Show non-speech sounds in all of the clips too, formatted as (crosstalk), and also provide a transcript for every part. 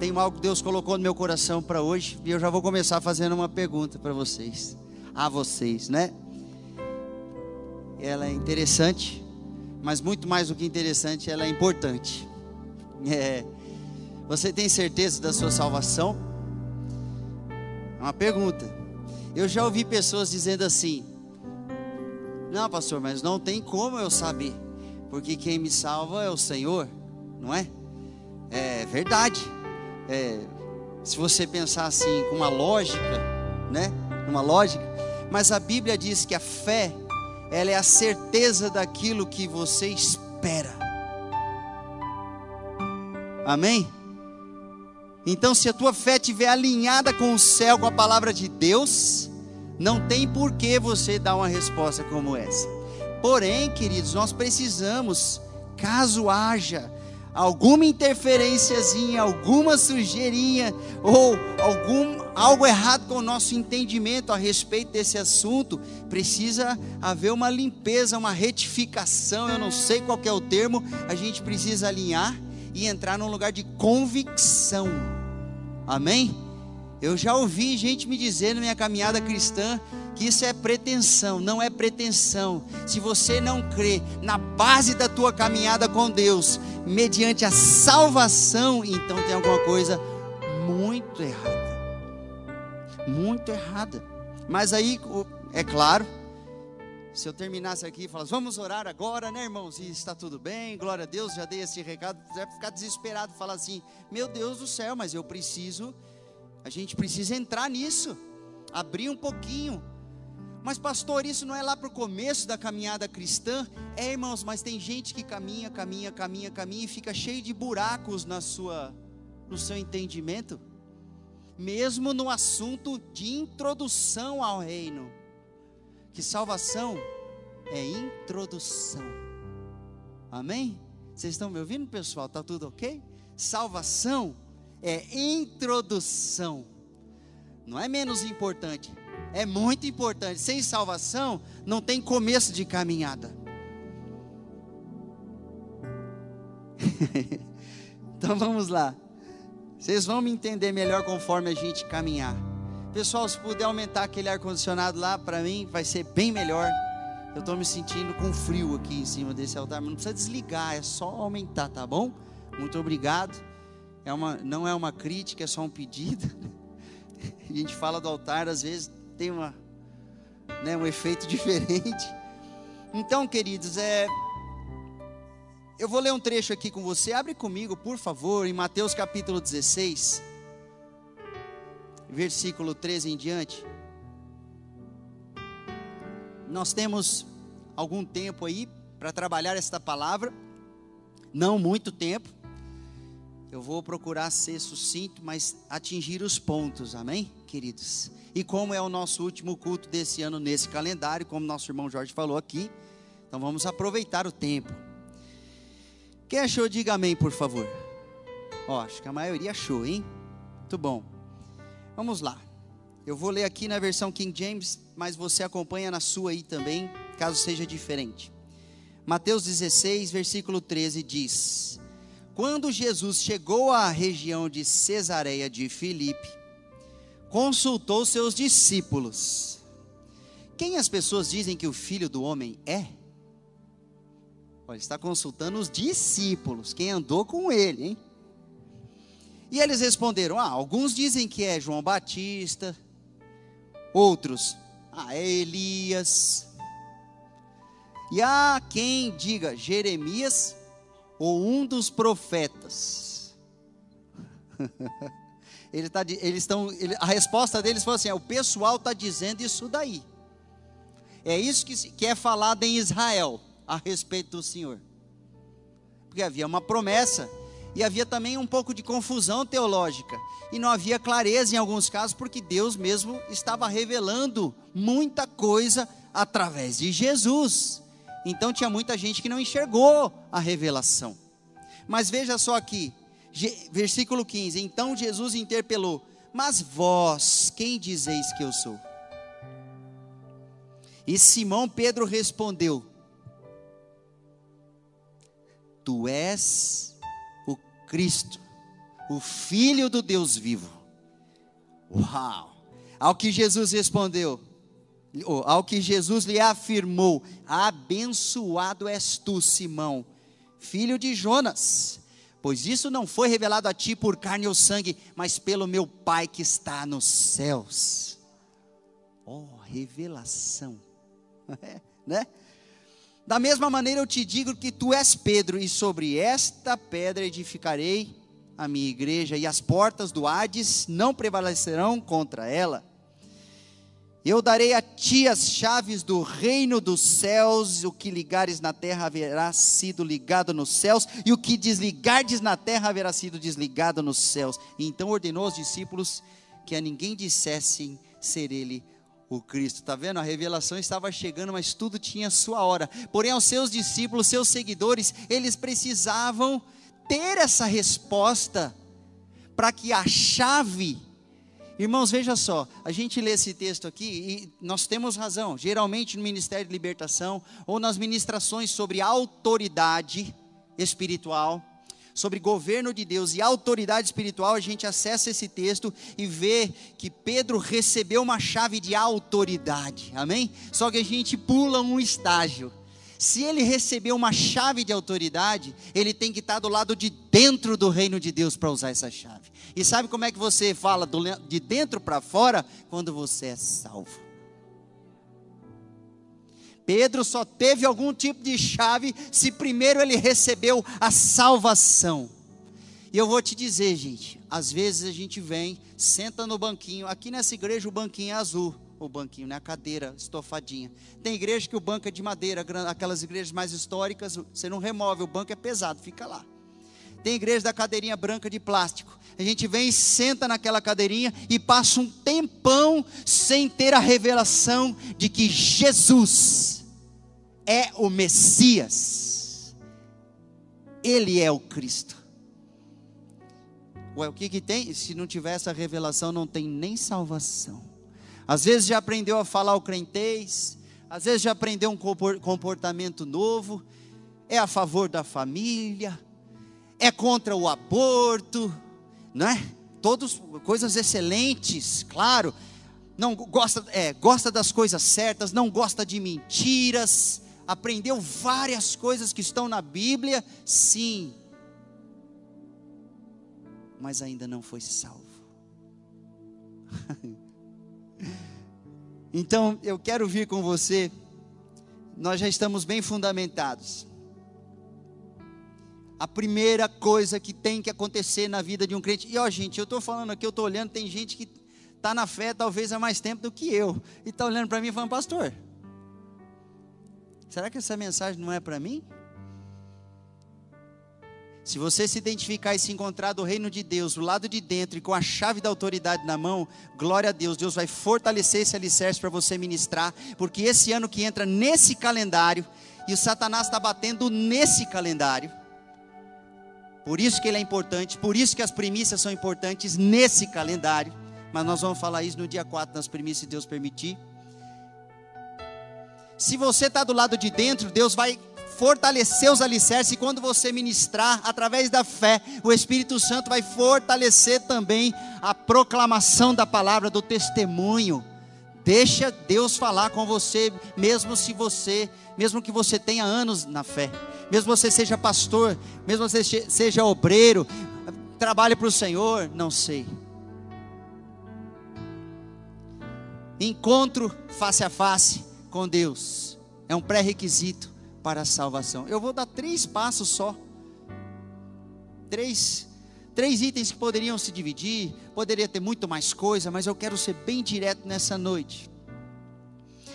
tenho algo que Deus colocou no meu coração para hoje e eu já vou começar fazendo uma pergunta para vocês, a vocês, né? Ela é interessante, mas muito mais do que interessante, ela é importante. É, você tem certeza da sua salvação? É uma pergunta. Eu já ouvi pessoas dizendo assim: Não, pastor, mas não tem como eu saber, porque quem me salva é o Senhor, não é? É verdade. É, se você pensar assim com uma lógica, né? Uma lógica, mas a Bíblia diz que a fé, ela é a certeza daquilo que você espera. Amém? Então, se a tua fé estiver alinhada com o céu, com a palavra de Deus, não tem por que você dar uma resposta como essa. Porém, queridos, nós precisamos, caso haja alguma interferênciazinha, alguma sujeirinha ou algum algo errado com o nosso entendimento a respeito desse assunto, precisa haver uma limpeza, uma retificação, eu não sei qual é o termo, a gente precisa alinhar e entrar num lugar de convicção. Amém? Eu já ouvi gente me dizer na minha caminhada cristã que isso é pretensão, não é pretensão. Se você não crê na base da tua caminhada com Deus, mediante a salvação, então tem alguma coisa muito errada. Muito errada. Mas aí, é claro, se eu terminasse aqui e falasse, vamos orar agora, né, irmãos? E está tudo bem, glória a Deus, já dei esse recado. Você vai ficar desesperado, falar assim: meu Deus do céu, mas eu preciso, a gente precisa entrar nisso, abrir um pouquinho. Mas, pastor, isso não é lá para o começo da caminhada cristã? É, irmãos, mas tem gente que caminha, caminha, caminha, caminha e fica cheio de buracos na sua, no seu entendimento, mesmo no assunto de introdução ao reino que salvação é introdução. Amém? Vocês estão me ouvindo, pessoal? Tá tudo ok? Salvação é introdução. Não é menos importante, é muito importante. Sem salvação não tem começo de caminhada. (laughs) então vamos lá. Vocês vão me entender melhor conforme a gente caminhar. Pessoal, se puder aumentar aquele ar-condicionado lá, para mim vai ser bem melhor. Eu estou me sentindo com frio aqui em cima desse altar, mas não precisa desligar, é só aumentar, tá bom? Muito obrigado. É uma, não é uma crítica, é só um pedido. (laughs) A gente fala do altar, às vezes tem uma, né, um efeito (laughs) diferente. Então, queridos, é, eu vou ler um trecho aqui com você. Abre comigo, por favor, em Mateus capítulo 16 versículo 13 em diante. Nós temos algum tempo aí para trabalhar esta palavra, não muito tempo. Eu vou procurar ser sucinto, mas atingir os pontos, amém, queridos? E como é o nosso último culto desse ano nesse calendário, como nosso irmão Jorge falou aqui, então vamos aproveitar o tempo. Quem achou, diga amém, por favor. Ó, acho que a maioria achou, hein? Muito bom. Vamos lá. Eu vou ler aqui na versão King James, mas você acompanha na sua aí também, caso seja diferente. Mateus 16, versículo 13 diz: Quando Jesus chegou à região de Cesareia de Filipe, consultou seus discípulos. Quem as pessoas dizem que o filho do homem é? Olha, está consultando os discípulos, quem andou com ele, hein? E eles responderam: Ah, alguns dizem que é João Batista, outros, ah, é Elias. E há quem diga Jeremias ou um dos profetas. (laughs) ele tá, eles estão, ele, a resposta deles foi assim: é, o pessoal está dizendo isso daí. É isso que, que é falado em Israel a respeito do Senhor. Porque havia uma promessa E havia também um pouco de confusão teológica. E não havia clareza em alguns casos, porque Deus mesmo estava revelando muita coisa através de Jesus. Então tinha muita gente que não enxergou a revelação. Mas veja só aqui, versículo 15: Então Jesus interpelou: Mas vós, quem dizeis que eu sou? E Simão Pedro respondeu: Tu és o Cristo, o Filho do Deus vivo. Uau! Ao que Jesus respondeu, ao que Jesus lhe afirmou: Abençoado és tu, Simão, filho de Jonas, pois isso não foi revelado a ti por carne ou sangue, mas pelo meu Pai que está nos céus. Oh, revelação, (laughs) né? Da mesma maneira eu te digo que tu és Pedro, e sobre esta pedra edificarei a minha igreja, e as portas do Hades não prevalecerão contra ela. Eu darei a ti as chaves do reino dos céus, o que ligares na terra haverá sido ligado nos céus, e o que desligardes na terra haverá sido desligado nos céus. E então ordenou aos discípulos que a ninguém dissessem ser ele o Cristo. Está vendo? A revelação estava chegando, mas tudo tinha sua hora. Porém, aos seus discípulos, seus seguidores, eles precisavam ter essa resposta para que a chave Irmãos, veja só, a gente lê esse texto aqui e nós temos razão. Geralmente no Ministério de Libertação ou nas ministrações sobre autoridade espiritual, sobre governo de Deus e autoridade espiritual, a gente acessa esse texto e vê que Pedro recebeu uma chave de autoridade. Amém? Só que a gente pula um estágio. Se ele recebeu uma chave de autoridade, ele tem que estar do lado de dentro do reino de Deus para usar essa chave. E sabe como é que você fala de dentro para fora? Quando você é salvo. Pedro só teve algum tipo de chave se primeiro ele recebeu a salvação. E eu vou te dizer, gente, às vezes a gente vem, senta no banquinho, aqui nessa igreja o banquinho é azul o banquinho, né? A cadeira estofadinha. Tem igreja que o banco é de madeira, aquelas igrejas mais históricas, você não remove, o banco é pesado, fica lá. Tem igreja da cadeirinha branca de plástico. A gente vem e senta naquela cadeirinha e passa um tempão sem ter a revelação de que Jesus é o Messias. Ele é o Cristo. Ué, o que, que tem? Se não tiver essa revelação, não tem nem salvação. Às vezes já aprendeu a falar o crentez, às vezes já aprendeu um comportamento novo, é a favor da família, é contra o aborto, não é? Todos coisas excelentes, claro. Não gosta, é, gosta das coisas certas, não gosta de mentiras, aprendeu várias coisas que estão na Bíblia, sim. Mas ainda não foi salvo. (laughs) Então, eu quero vir com você. Nós já estamos bem fundamentados. A primeira coisa que tem que acontecer na vida de um crente. E ó, gente, eu estou falando aqui, eu estou olhando, tem gente que está na fé talvez há mais tempo do que eu. E está olhando para mim e falando, pastor, será que essa mensagem não é para mim? Se você se identificar e se encontrar do reino de Deus, do lado de dentro e com a chave da autoridade na mão, glória a Deus, Deus vai fortalecer esse alicerce para você ministrar, porque esse ano que entra nesse calendário, e o Satanás está batendo nesse calendário, por isso que ele é importante, por isso que as primícias são importantes nesse calendário, mas nós vamos falar isso no dia 4, nas primícias, se Deus permitir. Se você está do lado de dentro, Deus vai fortalecer os alicerces, e quando você ministrar, através da fé, o Espírito Santo vai fortalecer também a proclamação da palavra, do testemunho. Deixa Deus falar com você, mesmo se você, mesmo que você tenha anos na fé, mesmo você seja pastor, mesmo você seja obreiro, trabalhe para o Senhor, não sei. Encontro face a face com Deus é um pré-requisito para a salvação. Eu vou dar três passos só. Três, três itens que poderiam se dividir, poderia ter muito mais coisa, mas eu quero ser bem direto nessa noite.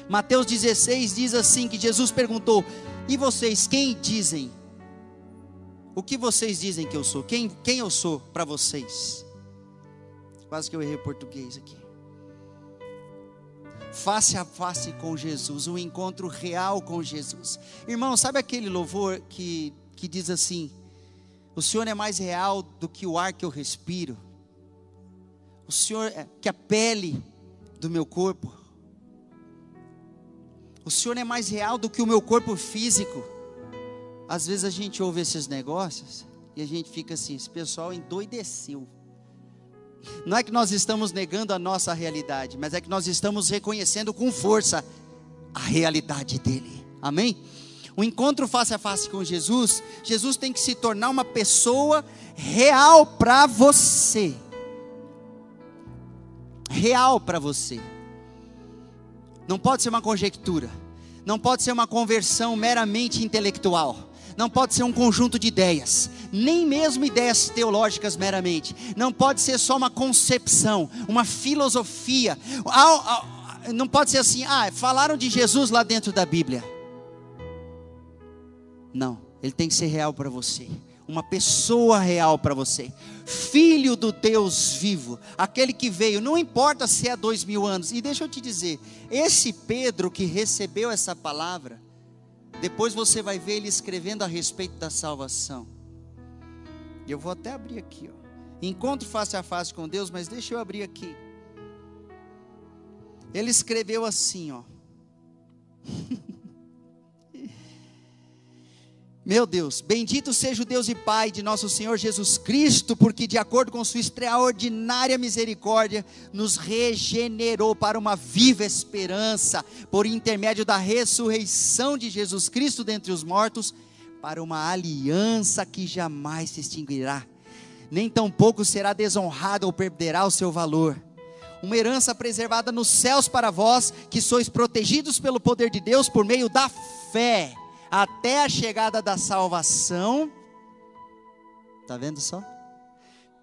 Mateus 16 diz assim: que Jesus perguntou: E vocês quem dizem? O que vocês dizem que eu sou? Quem, quem eu sou para vocês? Quase que eu errei o português aqui. Face a face com Jesus, um encontro real com Jesus. Irmão, sabe aquele louvor que, que diz assim: O Senhor é mais real do que o ar que eu respiro? O Senhor é que a pele do meu corpo? O Senhor é mais real do que o meu corpo físico? Às vezes a gente ouve esses negócios e a gente fica assim: esse pessoal endoideceu. Não é que nós estamos negando a nossa realidade, mas é que nós estamos reconhecendo com força a realidade dele. Amém? O encontro face a face com Jesus, Jesus tem que se tornar uma pessoa real para você. Real para você. Não pode ser uma conjectura. Não pode ser uma conversão meramente intelectual não pode ser um conjunto de ideias, nem mesmo ideias teológicas meramente, não pode ser só uma concepção, uma filosofia, não pode ser assim, ah, falaram de Jesus lá dentro da Bíblia. Não, ele tem que ser real para você, uma pessoa real para você, filho do Deus vivo, aquele que veio, não importa se é dois mil anos, e deixa eu te dizer, esse Pedro que recebeu essa palavra, depois você vai ver ele escrevendo a respeito da salvação. Eu vou até abrir aqui, ó. Encontro face a face com Deus, mas deixa eu abrir aqui. Ele escreveu assim, ó. (laughs) Meu Deus, bendito seja o Deus e Pai de nosso Senhor Jesus Cristo, porque de acordo com sua extraordinária misericórdia, nos regenerou para uma viva esperança, por intermédio da ressurreição de Jesus Cristo dentre os mortos, para uma aliança que jamais se extinguirá, nem tampouco será desonrada ou perderá o seu valor. Uma herança preservada nos céus para vós, que sois protegidos pelo poder de Deus por meio da fé até a chegada da salvação. Está vendo só?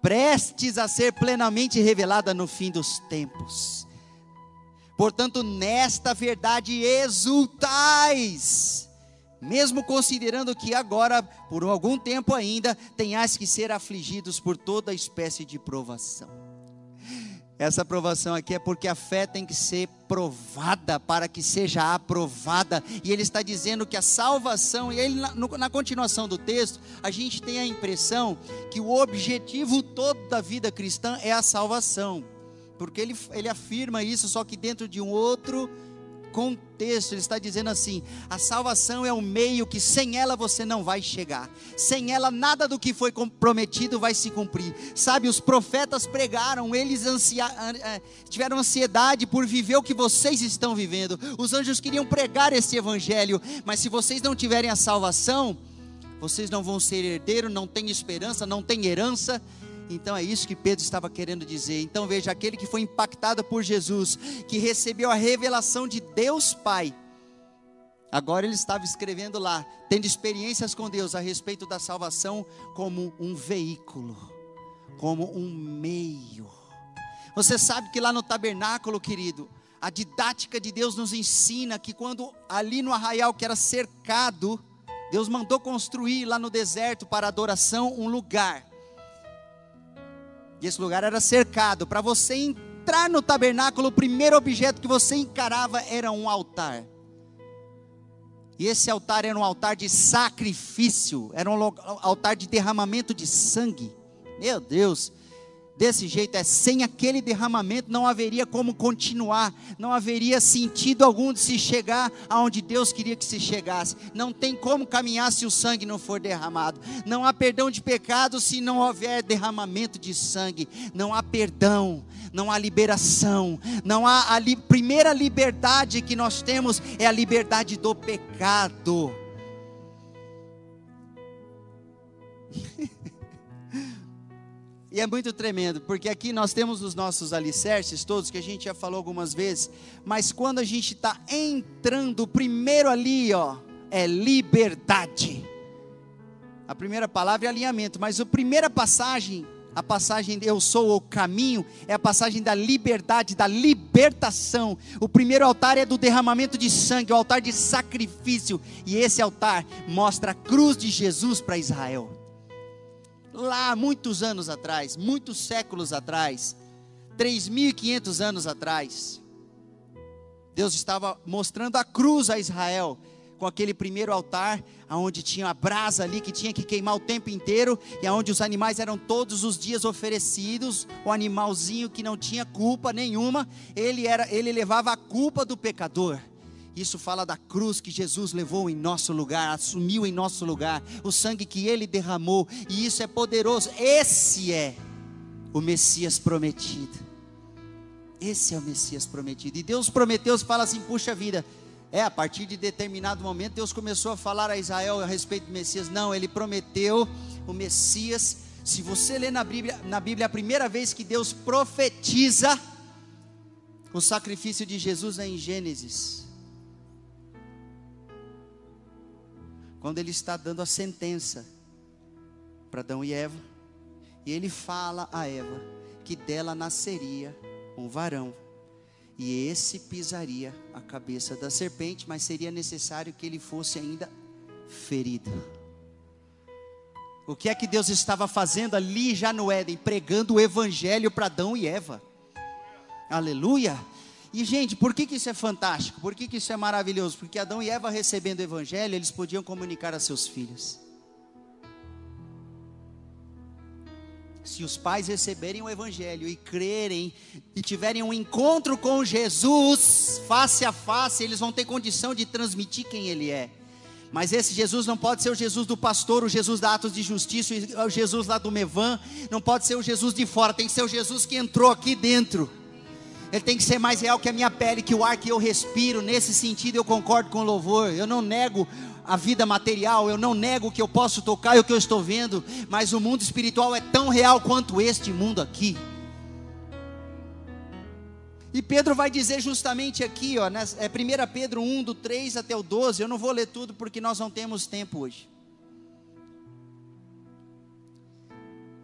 Prestes a ser plenamente revelada no fim dos tempos. Portanto, nesta verdade exultais, mesmo considerando que agora, por algum tempo ainda, tenhais que ser afligidos por toda espécie de provação essa aprovação aqui é porque a fé tem que ser provada para que seja aprovada. E ele está dizendo que a salvação, e ele, na, na continuação do texto, a gente tem a impressão que o objetivo todo da vida cristã é a salvação. Porque ele, ele afirma isso, só que dentro de um outro contexto, ele está dizendo assim: a salvação é um meio que sem ela você não vai chegar, sem ela nada do que foi prometido vai se cumprir. Sabe, os profetas pregaram, eles ansia, eh, tiveram ansiedade por viver o que vocês estão vivendo, os anjos queriam pregar esse evangelho, mas se vocês não tiverem a salvação, vocês não vão ser herdeiro, não tem esperança, não tem herança então é isso que Pedro estava querendo dizer. Então veja, aquele que foi impactado por Jesus, que recebeu a revelação de Deus Pai, agora ele estava escrevendo lá, tendo experiências com Deus a respeito da salvação como um veículo, como um meio. Você sabe que lá no tabernáculo, querido, a didática de Deus nos ensina que quando ali no arraial que era cercado, Deus mandou construir lá no deserto para adoração um lugar e esse lugar era cercado. Para você entrar no tabernáculo, o primeiro objeto que você encarava era um altar. E esse altar era um altar de sacrifício, era um altar de derramamento de sangue. Meu Deus, desse jeito, é sem aquele derramamento não haveria como continuar, não haveria sentido algum de se chegar aonde Deus queria que se chegasse. Não tem como caminhar se o sangue não for derramado. Não há perdão de pecado se não houver derramamento de sangue. Não há perdão, não há liberação, não há a li primeira liberdade que nós temos é a liberdade do pecado. E é muito tremendo, porque aqui nós temos os nossos alicerces todos, que a gente já falou algumas vezes, mas quando a gente está entrando, primeiro ali, ó, é liberdade. A primeira palavra é alinhamento, mas a primeira passagem, a passagem eu sou o caminho, é a passagem da liberdade, da libertação. O primeiro altar é do derramamento de sangue, o altar de sacrifício, e esse altar mostra a cruz de Jesus para Israel. Lá muitos anos atrás, muitos séculos atrás, 3.500 anos atrás, Deus estava mostrando a cruz a Israel, com aquele primeiro altar, aonde tinha a brasa ali que tinha que queimar o tempo inteiro, e aonde os animais eram todos os dias oferecidos, o animalzinho que não tinha culpa nenhuma, ele era, ele levava a culpa do pecador. Isso fala da cruz que Jesus levou em nosso lugar, assumiu em nosso lugar, o sangue que ele derramou, e isso é poderoso. Esse é o Messias prometido. Esse é o Messias prometido. E Deus prometeu, fala assim: puxa vida. É, a partir de determinado momento, Deus começou a falar a Israel a respeito do Messias. Não, ele prometeu o Messias. Se você ler na Bíblia, na Bíblia, a primeira vez que Deus profetiza o sacrifício de Jesus é em Gênesis. Quando ele está dando a sentença para Adão e Eva, e ele fala a Eva que dela nasceria um varão, e esse pisaria a cabeça da serpente, mas seria necessário que ele fosse ainda ferido. O que é que Deus estava fazendo ali já no Éden? Pregando o evangelho para Adão e Eva. Aleluia. E, gente, por que, que isso é fantástico? Por que, que isso é maravilhoso? Porque Adão e Eva recebendo o Evangelho, eles podiam comunicar a seus filhos. Se os pais receberem o Evangelho e crerem e tiverem um encontro com Jesus, face a face, eles vão ter condição de transmitir quem Ele é. Mas esse Jesus não pode ser o Jesus do pastor, o Jesus da Atos de Justiça, o Jesus lá do Mevan, não pode ser o Jesus de fora, tem que ser o Jesus que entrou aqui dentro ele tem que ser mais real que a minha pele, que o ar que eu respiro. Nesse sentido, eu concordo com o louvor. Eu não nego a vida material, eu não nego o que eu posso tocar e o que eu estou vendo, mas o mundo espiritual é tão real quanto este mundo aqui. E Pedro vai dizer justamente aqui, ó, é 1 Pedro 1, do 3 até o 12. Eu não vou ler tudo porque nós não temos tempo hoje.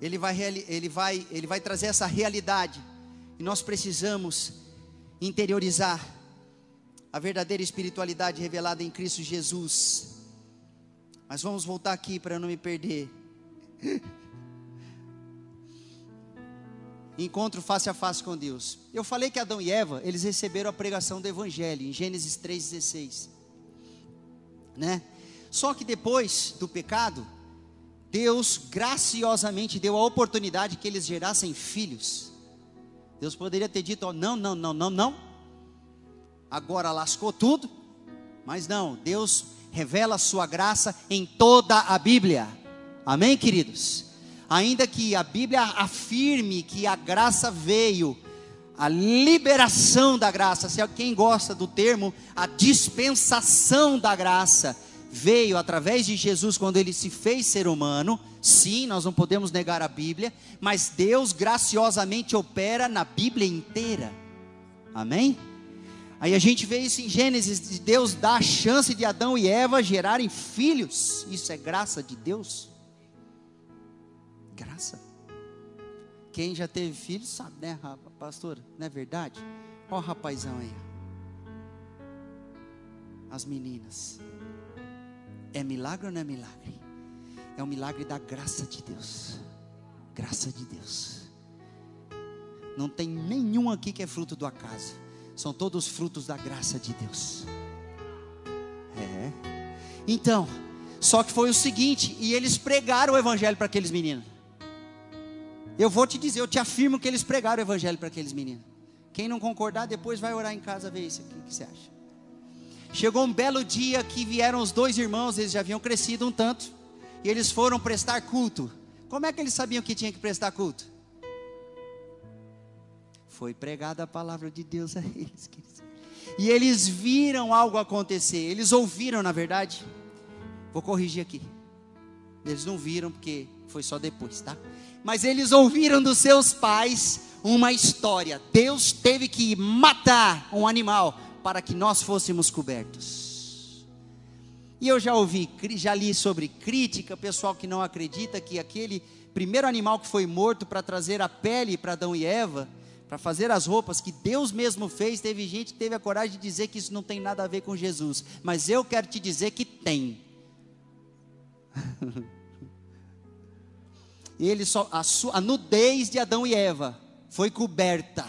Ele vai, ele vai, ele vai trazer essa realidade e nós precisamos interiorizar a verdadeira espiritualidade revelada em Cristo Jesus. Mas vamos voltar aqui para não me perder. (laughs) Encontro face a face com Deus. Eu falei que Adão e Eva, eles receberam a pregação do evangelho em Gênesis 3:16. Né? Só que depois do pecado, Deus graciosamente deu a oportunidade que eles gerassem filhos. Deus poderia ter dito: oh, não, não, não, não, não. Agora lascou tudo. Mas não, Deus revela sua graça em toda a Bíblia. Amém, queridos? Ainda que a Bíblia afirme que a graça veio, a liberação da graça, se quem gosta do termo, a dispensação da graça, veio através de Jesus quando ele se fez ser humano. Sim, nós não podemos negar a Bíblia, mas Deus graciosamente opera na Bíblia inteira. Amém? Aí a gente vê isso em Gênesis, Deus dá a chance de Adão e Eva gerarem filhos. Isso é graça de Deus? Graça. Quem já teve filhos sabe, né, pastora? Não é verdade? Ó rapazão aí. As meninas. É milagre ou não é milagre? É um milagre da graça de Deus. Graça de Deus. Não tem nenhum aqui que é fruto do acaso. São todos frutos da graça de Deus. É. Então, só que foi o seguinte, e eles pregaram o evangelho para aqueles meninos. Eu vou te dizer, eu te afirmo que eles pregaram o evangelho para aqueles meninos. Quem não concordar, depois vai orar em casa ver isso aqui. O que você acha? Chegou um belo dia que vieram os dois irmãos, eles já haviam crescido um tanto, e eles foram prestar culto. Como é que eles sabiam que tinha que prestar culto? Foi pregada a palavra de Deus a eles, queridos. E eles viram algo acontecer, eles ouviram, na verdade. Vou corrigir aqui. Eles não viram porque foi só depois, tá? Mas eles ouviram dos seus pais uma história. Deus teve que matar um animal para que nós fôssemos cobertos. E eu já ouvi, já li sobre crítica, pessoal que não acredita que aquele primeiro animal que foi morto para trazer a pele para Adão e Eva, para fazer as roupas que Deus mesmo fez, teve gente que teve a coragem de dizer que isso não tem nada a ver com Jesus, mas eu quero te dizer que tem. (laughs) Ele só a, a nudez de Adão e Eva foi coberta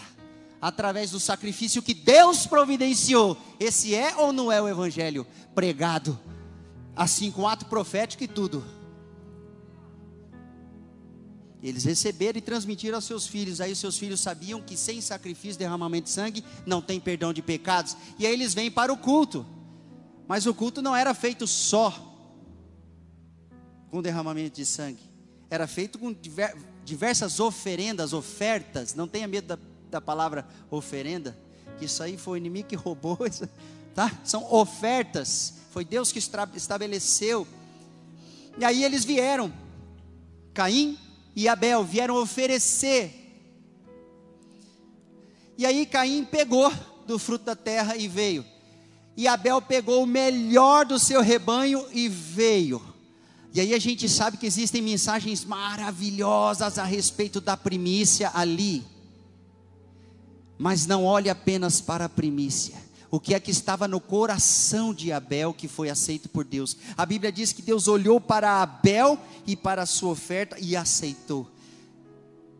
através do sacrifício que Deus providenciou. Esse é ou não é o evangelho pregado? Assim com ato profético e tudo. Eles receberam e transmitiram aos seus filhos. Aí os seus filhos sabiam que sem sacrifício, derramamento de sangue, não tem perdão de pecados. E aí eles vêm para o culto. Mas o culto não era feito só com derramamento de sangue. Era feito com diversas oferendas, ofertas. Não tenha medo da, da palavra oferenda, que isso aí foi o inimigo que roubou. (laughs) Tá? São ofertas. Foi Deus que estabeleceu. E aí eles vieram. Caim e Abel vieram oferecer. E aí Caim pegou do fruto da terra e veio. E Abel pegou o melhor do seu rebanho e veio. E aí a gente sabe que existem mensagens maravilhosas a respeito da primícia ali. Mas não olhe apenas para a primícia o que é que estava no coração de Abel que foi aceito por Deus. A Bíblia diz que Deus olhou para Abel e para a sua oferta e aceitou.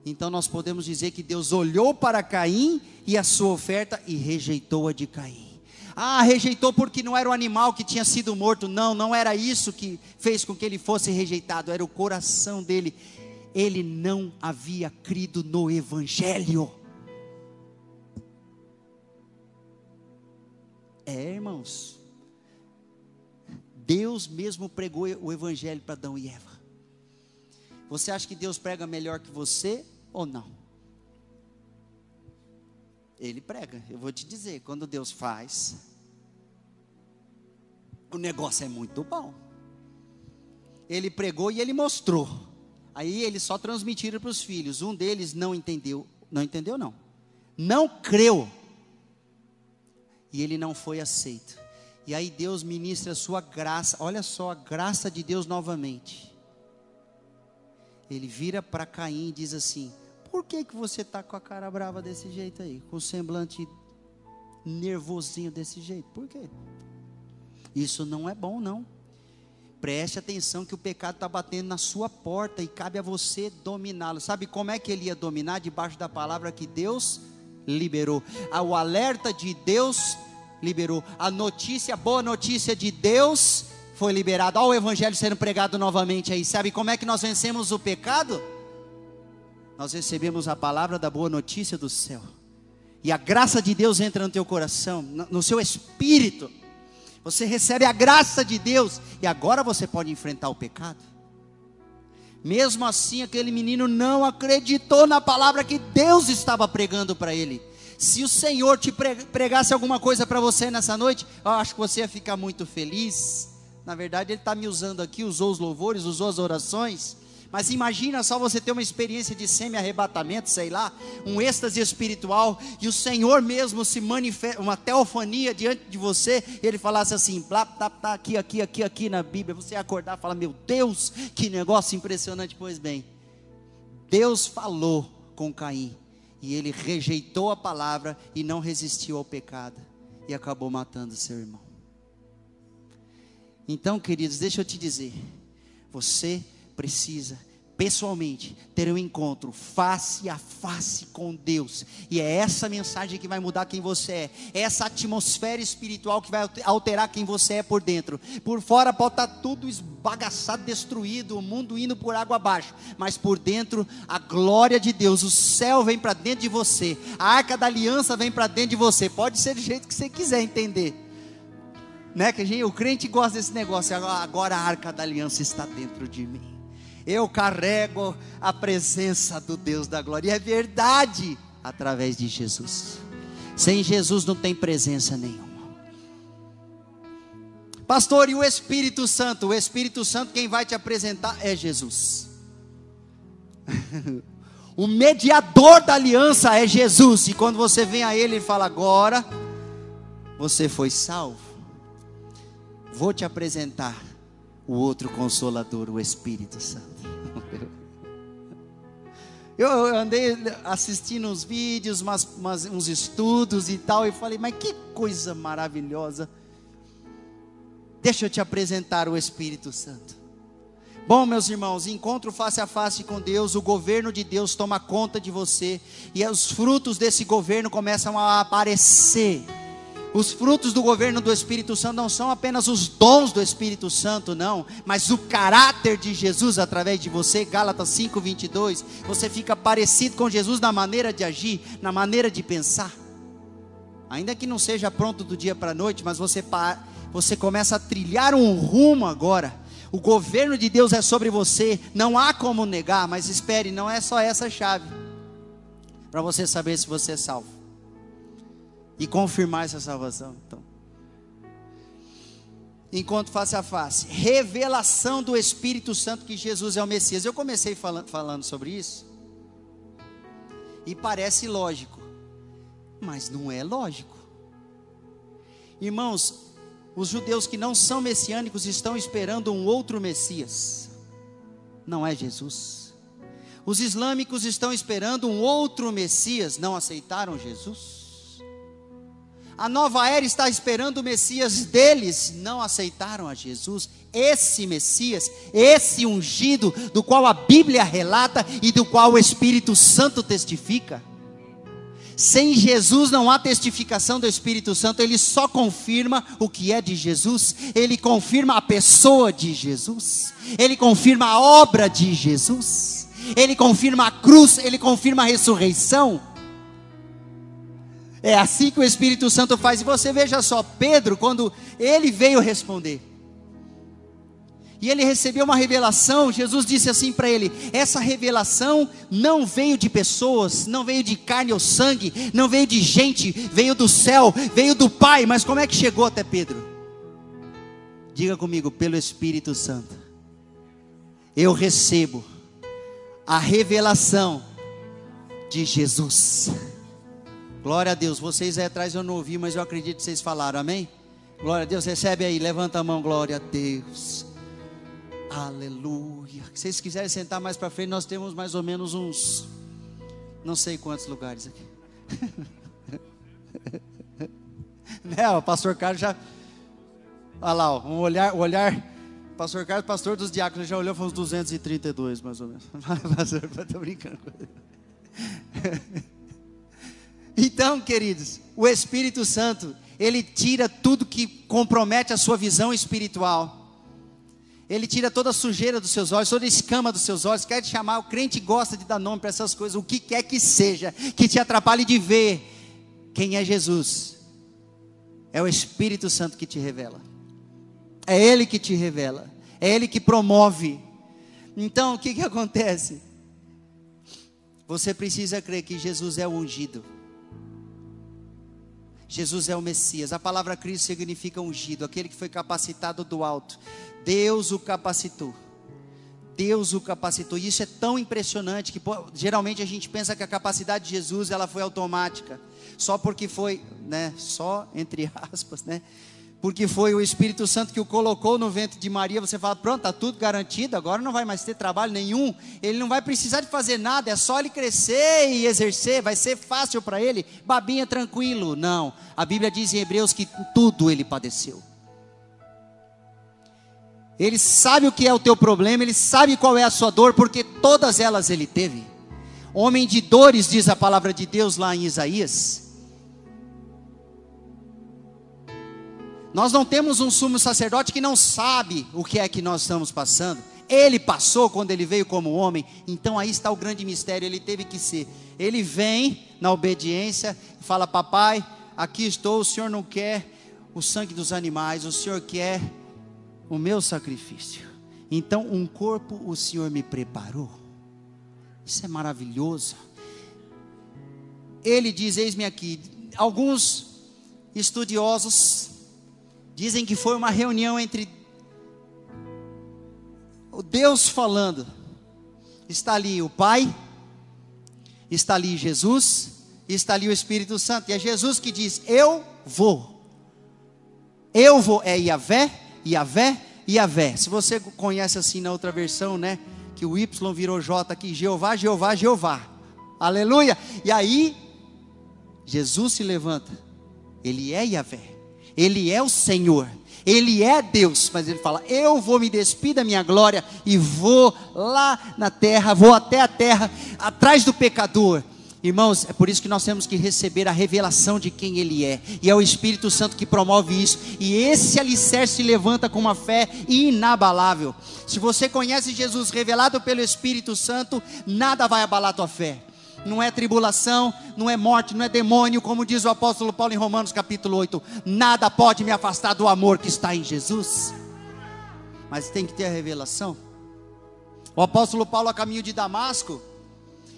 Então nós podemos dizer que Deus olhou para Caim e a sua oferta e rejeitou a de Caim. Ah, rejeitou porque não era o animal que tinha sido morto. Não, não era isso que fez com que ele fosse rejeitado, era o coração dele. Ele não havia crido no Evangelho. É, irmãos. Deus mesmo pregou o evangelho para Adão e Eva. Você acha que Deus prega melhor que você ou não? Ele prega. Eu vou te dizer, quando Deus faz, o negócio é muito bom. Ele pregou e ele mostrou. Aí eles só transmitiram para os filhos. Um deles não entendeu, não entendeu não. Não creu e ele não foi aceito. E aí Deus ministra a sua graça, olha só a graça de Deus novamente. Ele vira para Caim e diz assim: Por que, que você está com a cara brava desse jeito aí? Com o semblante nervosinho desse jeito? Por quê? Isso não é bom, não. Preste atenção que o pecado está batendo na sua porta e cabe a você dominá-lo. Sabe como é que ele ia dominar? Debaixo da palavra que Deus liberou. O alerta de Deus liberou. A notícia, a boa notícia de Deus foi liberada. Olha o evangelho sendo pregado novamente aí. Sabe como é que nós vencemos o pecado? Nós recebemos a palavra da boa notícia do céu. E a graça de Deus entra no teu coração, no seu espírito. Você recebe a graça de Deus e agora você pode enfrentar o pecado. Mesmo assim, aquele menino não acreditou na palavra que Deus estava pregando para ele. Se o Senhor te pregasse alguma coisa para você nessa noite, eu acho que você ia ficar muito feliz. Na verdade, Ele está me usando aqui, usou os louvores, usou as orações. Mas imagina só você ter uma experiência de semi-arrebatamento, sei lá, um êxtase espiritual, e o Senhor mesmo se manifesta, uma teofania diante de você, e ele falasse assim, blá, tá, tá aqui, aqui, aqui, aqui na Bíblia, você acordar e falar, meu Deus, que negócio impressionante, pois bem, Deus falou com Caim, e ele rejeitou a palavra e não resistiu ao pecado, e acabou matando seu irmão. Então, queridos, deixa eu te dizer, você precisa pessoalmente ter um encontro face a face com Deus. E é essa mensagem que vai mudar quem você é. É essa atmosfera espiritual que vai alterar quem você é por dentro. Por fora pode estar tudo esbagaçado, destruído, o mundo indo por água abaixo, mas por dentro a glória de Deus, o céu vem para dentro de você. A arca da aliança vem para dentro de você. Pode ser do jeito que você quiser entender. Né? Que a gente, o crente gosta desse negócio. Agora a arca da aliança está dentro de mim eu carrego a presença do Deus da glória. E é verdade através de Jesus. Sem Jesus não tem presença nenhuma. Pastor, e o Espírito Santo? O Espírito Santo, quem vai te apresentar é Jesus. (laughs) o mediador da aliança é Jesus. E quando você vem a Ele e fala, agora você foi salvo, vou te apresentar o outro consolador, o Espírito Santo. Eu andei assistindo uns vídeos, umas, umas, uns estudos e tal, e falei, mas que coisa maravilhosa. Deixa eu te apresentar o Espírito Santo. Bom, meus irmãos, encontro face a face com Deus, o governo de Deus toma conta de você, e os frutos desse governo começam a aparecer. Os frutos do governo do Espírito Santo não são apenas os dons do Espírito Santo, não, mas o caráter de Jesus através de você. Gálatas 5:22. Você fica parecido com Jesus na maneira de agir, na maneira de pensar. Ainda que não seja pronto do dia para a noite, mas você você começa a trilhar um rumo agora o governo de Deus é sobre você, não há como negar, mas espere, não é só essa chave para você saber se você é salvo e confirmar essa salvação. Então, encontro face a face, revelação do Espírito Santo que Jesus é o Messias. Eu comecei falando, falando sobre isso e parece lógico, mas não é lógico. Irmãos, os judeus que não são messiânicos estão esperando um outro Messias. Não é Jesus. Os islâmicos estão esperando um outro Messias. Não aceitaram Jesus. A nova era está esperando o Messias deles. Não aceitaram a Jesus. Esse Messias, esse ungido, do qual a Bíblia relata e do qual o Espírito Santo testifica sem Jesus não há testificação do Espírito Santo, ele só confirma o que é de Jesus, ele confirma a pessoa de Jesus, ele confirma a obra de Jesus, ele confirma a cruz, ele confirma a ressurreição. É assim que o Espírito Santo faz. E você veja só, Pedro, quando ele veio responder, e ele recebeu uma revelação. Jesus disse assim para ele: Essa revelação não veio de pessoas, não veio de carne ou sangue, não veio de gente, veio do céu, veio do Pai. Mas como é que chegou até Pedro? Diga comigo, pelo Espírito Santo. Eu recebo a revelação de Jesus. Glória a Deus. Vocês aí atrás eu não ouvi, mas eu acredito que vocês falaram, amém? Glória a Deus. Recebe aí, levanta a mão, glória a Deus. Aleluia. Se vocês quiserem sentar mais para frente, nós temos mais ou menos uns não sei quantos lugares aqui. (laughs) né, o pastor Carlos já Olha lá, ó, um olhar, o olhar Pastor Carlos, pastor dos diáconos, já olhou, foi uns 232 mais ou menos. (laughs) estou brincando. (laughs) então, queridos, o Espírito Santo, ele tira tudo que compromete a sua visão espiritual ele tira toda a sujeira dos seus olhos, toda a escama dos seus olhos. Quer te chamar, o crente gosta de dar nome para essas coisas, o que quer que seja, que te atrapalhe de ver quem é Jesus. É o Espírito Santo que te revela. É Ele que te revela. É Ele que promove. Então, o que, que acontece? Você precisa crer que Jesus é o ungido. Jesus é o Messias. A palavra Cristo significa ungido, aquele que foi capacitado do alto. Deus o capacitou. Deus o capacitou. E isso é tão impressionante que geralmente a gente pensa que a capacidade de Jesus ela foi automática, só porque foi, né, só entre aspas, né? Porque foi o Espírito Santo que o colocou no ventre de Maria, você fala, pronto, está tudo garantido, agora não vai mais ter trabalho nenhum, ele não vai precisar de fazer nada, é só ele crescer e exercer, vai ser fácil para ele, babinha tranquilo. Não, a Bíblia diz em Hebreus que tudo ele padeceu. Ele sabe o que é o teu problema, ele sabe qual é a sua dor, porque todas elas ele teve. Homem de dores, diz a palavra de Deus lá em Isaías. Nós não temos um sumo sacerdote que não sabe o que é que nós estamos passando. Ele passou quando ele veio como homem. Então aí está o grande mistério. Ele teve que ser. Ele vem na obediência e fala: Papai, aqui estou. O Senhor não quer o sangue dos animais. O Senhor quer o meu sacrifício. Então, um corpo o Senhor me preparou. Isso é maravilhoso. Ele diz: Eis-me aqui. Alguns estudiosos dizem que foi uma reunião entre o Deus falando. Está ali o Pai, está ali Jesus, está ali o Espírito Santo. E é Jesus que diz: Eu vou. Eu vou, é Yahvé, Iavé, Iavé. Se você conhece assim na outra versão, né? Que o Y virou J aqui, Jeová, Jeová, Jeová. Aleluia. E aí, Jesus se levanta. Ele é Iavé. Ele é o Senhor. Ele é Deus, mas ele fala: Eu vou me despir da minha glória e vou lá na terra, vou até a terra, atrás do pecador. Irmãos, é por isso que nós temos que receber a revelação de quem Ele é, e é o Espírito Santo que promove isso, e esse alicerce se levanta com uma fé inabalável. Se você conhece Jesus revelado pelo Espírito Santo, nada vai abalar tua fé não é tribulação, não é morte, não é demônio, como diz o apóstolo Paulo em Romanos capítulo 8: nada pode me afastar do amor que está em Jesus. Mas tem que ter a revelação. O apóstolo Paulo, a caminho de Damasco,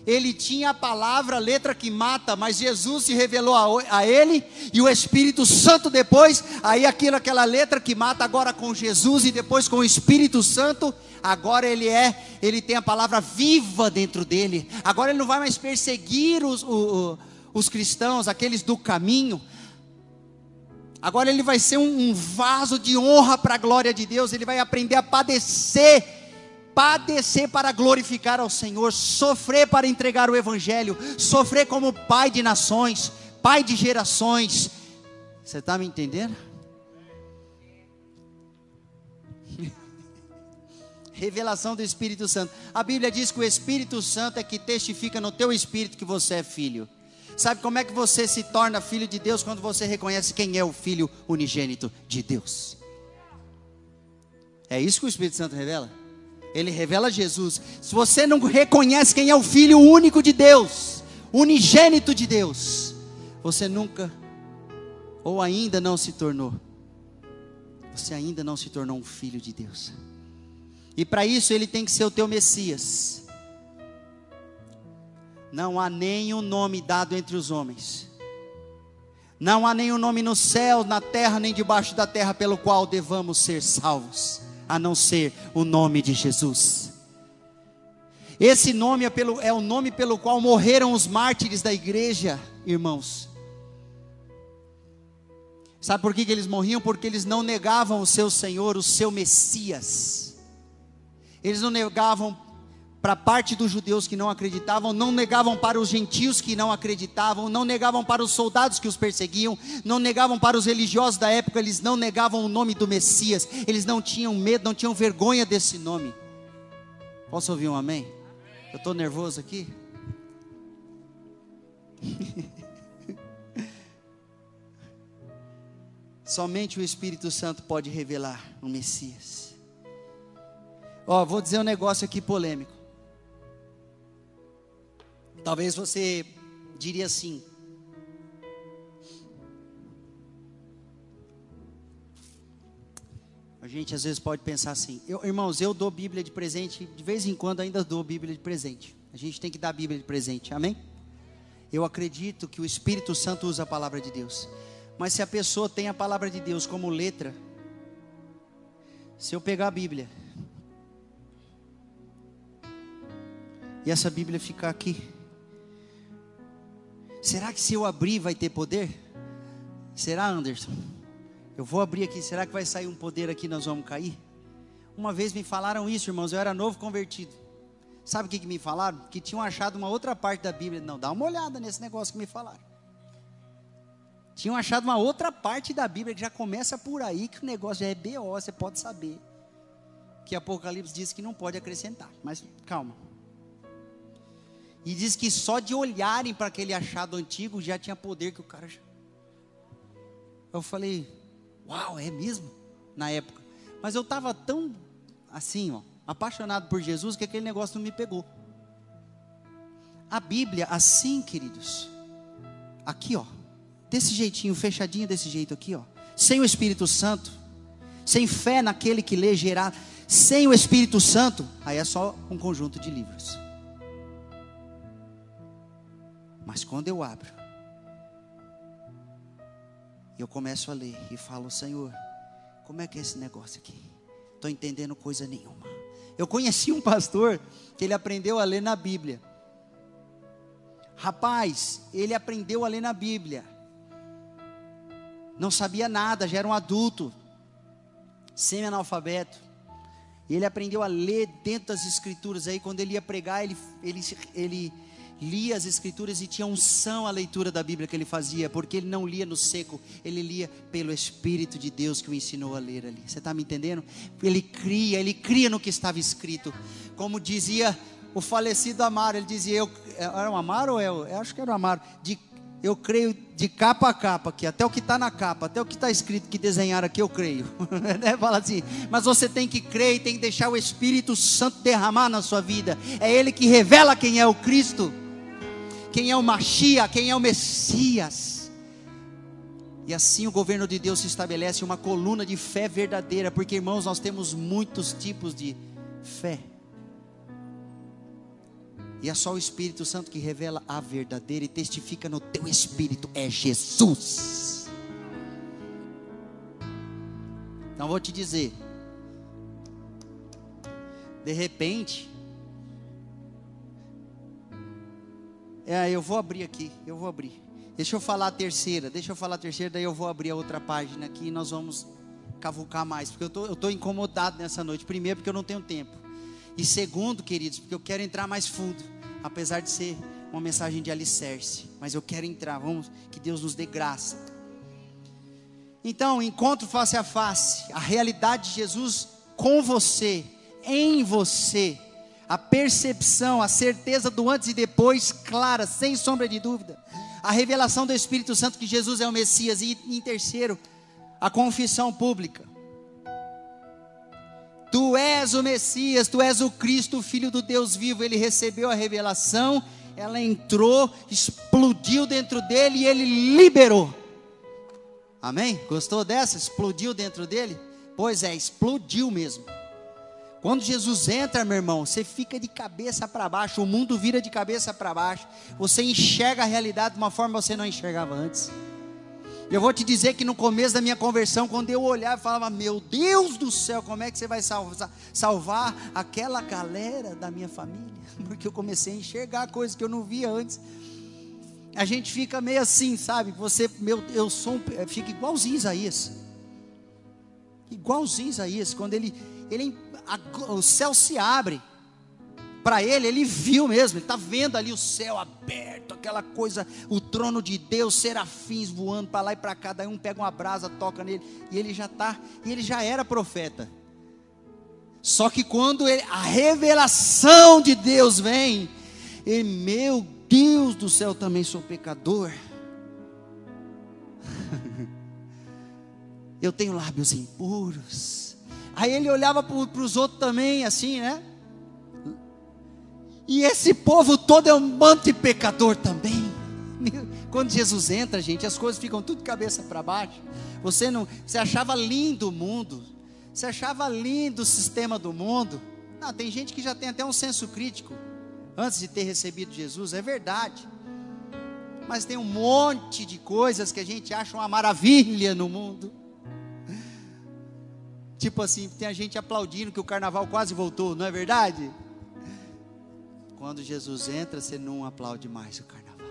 ele tinha a palavra, letra que mata, mas Jesus se revelou a, a, ele e o Espírito Santo depois, aí aquilo, aquela letra que mata agora com Jesus e depois com o Espírito Santo, agora ele é, ele tem a palavra viva dentro dele, agora ele não vai mais perseguir os, os, os cristãos, aqueles do caminho, agora ele vai ser um, um vaso de honra para a glória de Deus, ele vai aprender a padecer padecer para glorificar ao Senhor, sofrer para entregar o Evangelho, sofrer como pai de nações, pai de gerações. Você está me entendendo? Revelação do Espírito Santo. A Bíblia diz que o Espírito Santo é que testifica no teu espírito que você é filho. Sabe como é que você se torna filho de Deus quando você reconhece quem é o filho unigênito de Deus? É isso que o Espírito Santo revela? Ele revela Jesus. Se você não reconhece quem é o Filho único de Deus, unigênito de Deus, você nunca, ou ainda não se tornou, você ainda não se tornou um filho de Deus. E para isso ele tem que ser o teu Messias. Não há nenhum nome dado entre os homens. Não há nenhum nome no céu, na terra, nem debaixo da terra pelo qual devamos ser salvos a não ser o nome de Jesus. Esse nome é, pelo, é o nome pelo qual morreram os mártires da igreja, irmãos. Sabe por que, que eles morriam? Porque eles não negavam o seu Senhor, o seu Messias. Eles não negavam para parte dos judeus que não acreditavam, não negavam para os gentios que não acreditavam, não negavam para os soldados que os perseguiam, não negavam para os religiosos da época, eles não negavam o nome do Messias, eles não tinham medo, não tinham vergonha desse nome. Posso ouvir um amém? Eu estou nervoso aqui? (laughs) Somente o Espírito Santo pode revelar o Messias. Ó, vou dizer um negócio aqui polêmico. Talvez você diria assim: A gente às vezes pode pensar assim, eu, irmãos, eu dou Bíblia de presente, de vez em quando ainda dou Bíblia de presente. A gente tem que dar Bíblia de presente, amém? Eu acredito que o Espírito Santo usa a palavra de Deus. Mas se a pessoa tem a palavra de Deus como letra, se eu pegar a Bíblia e essa Bíblia ficar aqui, Será que se eu abrir vai ter poder? Será, Anderson? Eu vou abrir aqui, será que vai sair um poder aqui nós vamos cair? Uma vez me falaram isso, irmãos, eu era novo convertido. Sabe o que, que me falaram? Que tinham achado uma outra parte da Bíblia. Não, dá uma olhada nesse negócio que me falaram. Tinham achado uma outra parte da Bíblia que já começa por aí, que o negócio já é BO, você pode saber. Que Apocalipse diz que não pode acrescentar. Mas calma, e diz que só de olharem para aquele achado antigo já tinha poder que o cara. Eu falei, uau, é mesmo? Na época. Mas eu estava tão assim, ó, apaixonado por Jesus que aquele negócio não me pegou. A Bíblia, assim, queridos, aqui, ó, desse jeitinho, fechadinho desse jeito aqui, ó, sem o Espírito Santo, sem fé naquele que lê gerar, sem o Espírito Santo, aí é só um conjunto de livros. Mas quando eu abro, eu começo a ler e falo, Senhor, como é que é esse negócio aqui? Estou entendendo coisa nenhuma. Eu conheci um pastor que ele aprendeu a ler na Bíblia. Rapaz, ele aprendeu a ler na Bíblia. Não sabia nada, já era um adulto, semi-analfabeto. Ele aprendeu a ler dentro das escrituras. Aí, quando ele ia pregar, ele, ele, ele lia as escrituras e tinha unção a leitura da Bíblia que ele fazia, porque ele não lia no seco, ele lia pelo Espírito de Deus que o ensinou a ler ali. Você está me entendendo? Ele cria, ele cria no que estava escrito. Como dizia o falecido Amaro, ele dizia, eu, era o Amaro ou eu? eu acho que era o Amaro, de eu creio de capa a capa aqui, até o que está na capa, até o que está escrito que desenharam aqui, eu creio. (laughs) Né? Fala assim, mas você tem que crer e tem que deixar o Espírito Santo derramar na sua vida. É Ele que revela quem é o Cristo, quem é o Machia, quem é o Messias. E assim o governo de Deus se estabelece uma coluna de fé verdadeira, porque irmãos, nós temos muitos tipos de fé. E é só o Espírito Santo que revela a verdadeira e testifica no teu espírito: é Jesus. Então vou te dizer. De repente. É, eu vou abrir aqui, eu vou abrir. Deixa eu falar a terceira, deixa eu falar a terceira, daí eu vou abrir a outra página aqui e nós vamos cavucar mais, porque eu tô, estou tô incomodado nessa noite. Primeiro, porque eu não tenho tempo. E segundo, queridos, porque eu quero entrar mais fundo, apesar de ser uma mensagem de alicerce, mas eu quero entrar, vamos, que Deus nos dê graça. Então, encontro face a face, a realidade de Jesus com você, em você, a percepção, a certeza do antes e depois, clara, sem sombra de dúvida, a revelação do Espírito Santo que Jesus é o Messias, e em terceiro, a confissão pública. Tu és o Messias, tu és o Cristo, o Filho do Deus vivo. Ele recebeu a revelação, ela entrou, explodiu dentro dele e ele liberou. Amém? Gostou dessa? Explodiu dentro dele? Pois é, explodiu mesmo. Quando Jesus entra, meu irmão, você fica de cabeça para baixo, o mundo vira de cabeça para baixo. Você enxerga a realidade de uma forma que você não enxergava antes. Eu vou te dizer que no começo da minha conversão, quando eu olhava e falava, meu Deus do céu, como é que você vai salvar, salvar aquela galera da minha família? (laughs) Porque eu comecei a enxergar coisas que eu não via antes. A gente fica meio assim, sabe? Você, meu, eu sou, fica igualzinho Isaías. Igualzinho Isaías, quando ele, ele a, o céu se abre para ele, ele viu mesmo, ele está vendo ali o céu aberto, aquela coisa, o trono de Deus, serafins voando para lá e para cá, daí um pega uma brasa, toca nele, e ele já está, e ele já era profeta. Só que quando ele, a revelação de Deus vem, meu Deus do céu, também sou pecador. (laughs) Eu tenho lábios impuros. Aí ele olhava para os outros também, assim, né? E esse povo todo é um bando de pecador também. (laughs) Quando Jesus entra, gente, as coisas ficam tudo cabeça para baixo. Você não, você achava lindo o mundo, você achava lindo o sistema do mundo. Não, tem gente que já tem até um senso crítico antes de ter recebido Jesus, é verdade. Mas tem um monte de coisas que a gente acha uma maravilha no mundo. Tipo assim, tem a gente aplaudindo que o carnaval quase voltou, não é verdade? Quando Jesus entra, você não aplaude mais o carnaval.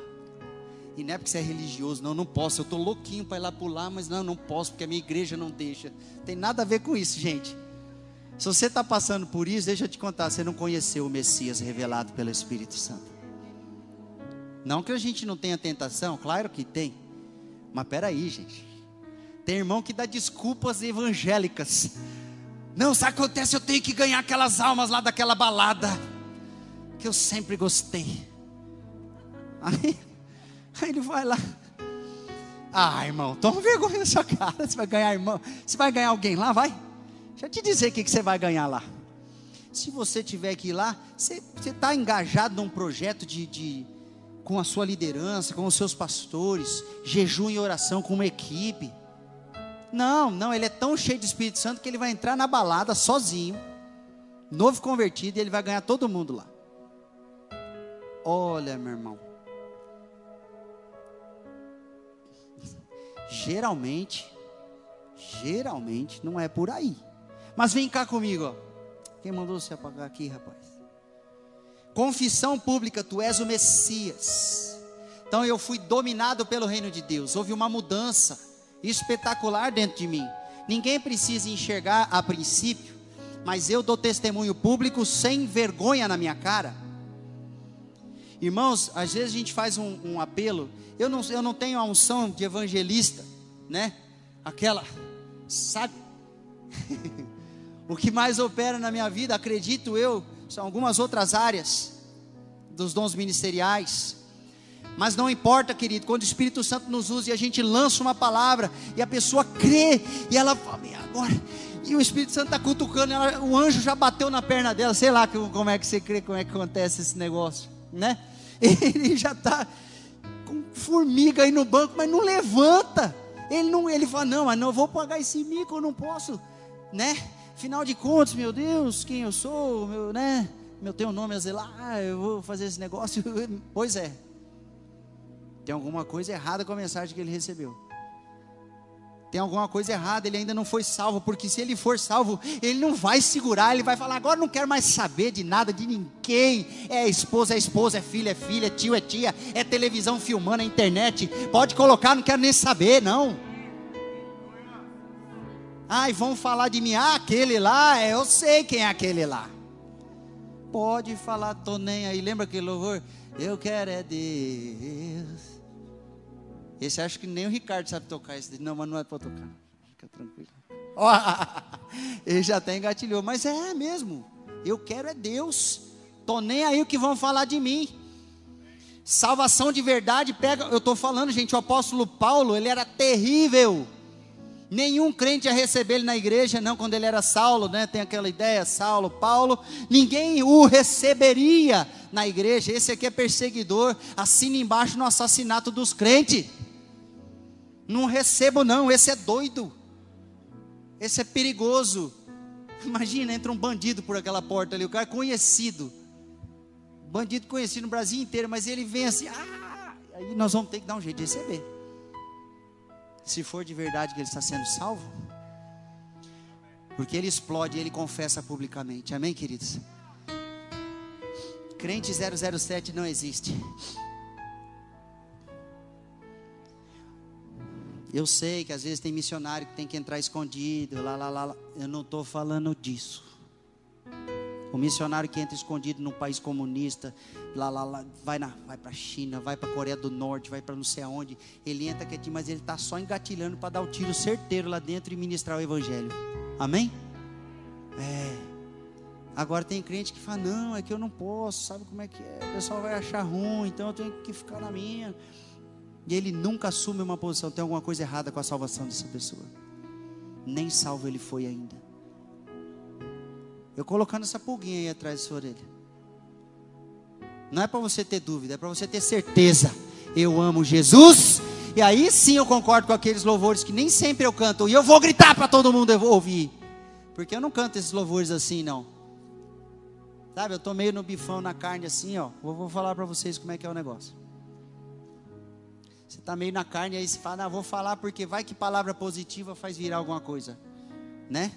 E não é porque você é religioso, não, não posso. Eu estou louquinho para ir lá pular, mas não, não posso, porque a minha igreja não deixa. Tem nada a ver com isso, gente. Se você está passando por isso, deixa eu te contar, você não conheceu o Messias revelado pelo Espírito Santo. Não que a gente não tenha tentação, claro que tem. Mas peraí, gente. Tem irmão que dá desculpas evangélicas. Não, sabe o que acontece? Eu tenho que ganhar aquelas almas lá daquela balada que eu sempre gostei. Aí, aí ele vai lá. Ah, irmão, toma vergonha na sua cara. Você vai ganhar, irmão. Você vai ganhar alguém lá, vai. Deixa eu te dizer o que, que você vai ganhar lá. Se você tiver que ir lá, você está engajado num projeto de, de, com a sua liderança, com os seus pastores, jejum e oração com uma equipe. Não, não, ele é tão cheio de Espírito Santo que ele vai entrar na balada sozinho, novo convertido, e ele vai ganhar todo mundo lá. Olha, meu irmão. Geralmente, geralmente não é por aí. Mas vem cá comigo, ó. Quem mandou você apagar aqui, rapaz? Confissão pública, tu és o Messias. Então eu fui dominado pelo reino de Deus. Houve uma mudança espetacular dentro de mim. Ninguém precisa enxergar a princípio, mas eu dou testemunho público sem vergonha na minha cara Irmãos, às vezes a gente faz um, um apelo. Eu não, eu não tenho a unção de evangelista, né? Aquela, sabe? (laughs) o que mais opera na minha vida, acredito eu, são algumas outras áreas dos dons ministeriais. Mas não importa, querido, quando o Espírito Santo nos usa e a gente lança uma palavra e a pessoa crê e ela fala, agora, e o Espírito Santo está cutucando, ela, o anjo já bateu na perna dela, sei lá como é que você crê, como é que acontece esse negócio, né? (laughs) Ele já está com formiga aí no banco, mas não levanta. Ele não, ele fala, não, mas não vou pagar esse mico, eu não posso, né? Afinal de contas, meu Deus, quem eu sou, meu, né? Meu tenho nome a zelar, eu vou fazer esse negócio. (laughs) Pois é. Tem alguma coisa errada com a mensagem que ele recebeu. Tem alguma coisa errada, ele ainda não foi salvo, porque se ele for salvo, ele não vai segurar, ele vai falar: agora não quero mais saber de nada, de ninguém. É esposa, é esposa, é filha, é filha, é tio, é tia, é televisão filmando, é internet. Pode colocar, não quero nem saber, não. Ai, vão falar de mim, ah, aquele lá, é, eu sei quem é aquele lá. Pode falar, tô nem aí. Lembra aquele louvor? Eu quero é Deus. Esse acho que nem o Ricardo sabe tocar esse. Não, mas não é para tocar. Fica tranquilo. (laughs) ele já até engatilhou. Mas é mesmo. Eu quero é Deus. Tô nem aí o que vão falar de mim. Salvação de verdade, pega. Eu estou falando, gente, o apóstolo Paulo, ele era terrível. Nenhum crente ia receber ele na igreja, não, quando ele era Saulo, né? Tem aquela ideia, Saulo, Paulo. Ninguém o receberia na igreja. Esse aqui é perseguidor. Assina embaixo no assassinato dos crentes. Não recebo, não, esse é doido. Esse é perigoso. (laughs) Imagina, entra um bandido por aquela porta ali, o cara é conhecido. Bandido conhecido no Brasil inteiro, mas ele vem assim, ah, aí nós vamos ter que dar um jeito de receber. Se for de verdade que ele está sendo salvo, porque ele explode e ele confessa publicamente. Amém, queridos? Crente 007 não existe. Eu sei que às vezes tem missionário que tem que entrar escondido, lá, lá, lá. lá. Eu não estou falando disso. O missionário que entra escondido num país comunista, lá, lá, lá, vai, na, vai para a China, vai para a Coreia do Norte, vai para não sei aonde. Ele entra quietinho, mas ele está só engatilhando para dar o tiro certeiro lá dentro e ministrar o Evangelho. Amém? É. Agora tem crente que fala: não, é que eu não posso, sabe como é que é? O pessoal vai achar ruim, então eu tenho que ficar na minha e ele nunca assume uma posição, tem alguma coisa errada com a salvação dessa pessoa. Nem salvo ele foi ainda. Eu colocando essa pulguinha aí atrás da sua orelha. Não é para você ter dúvida, é para você ter certeza. Eu amo Jesus. E aí sim eu concordo com aqueles louvores que nem sempre eu canto. E eu vou gritar para todo mundo ouvir. Porque eu não canto esses louvores assim, não. Sabe, eu tô meio no bifão na carne assim, ó. Vou, vou falar para vocês como é que é o negócio. Você está meio na carne, aí você fala, ah, vou falar porque vai que palavra positiva faz virar alguma coisa. Né?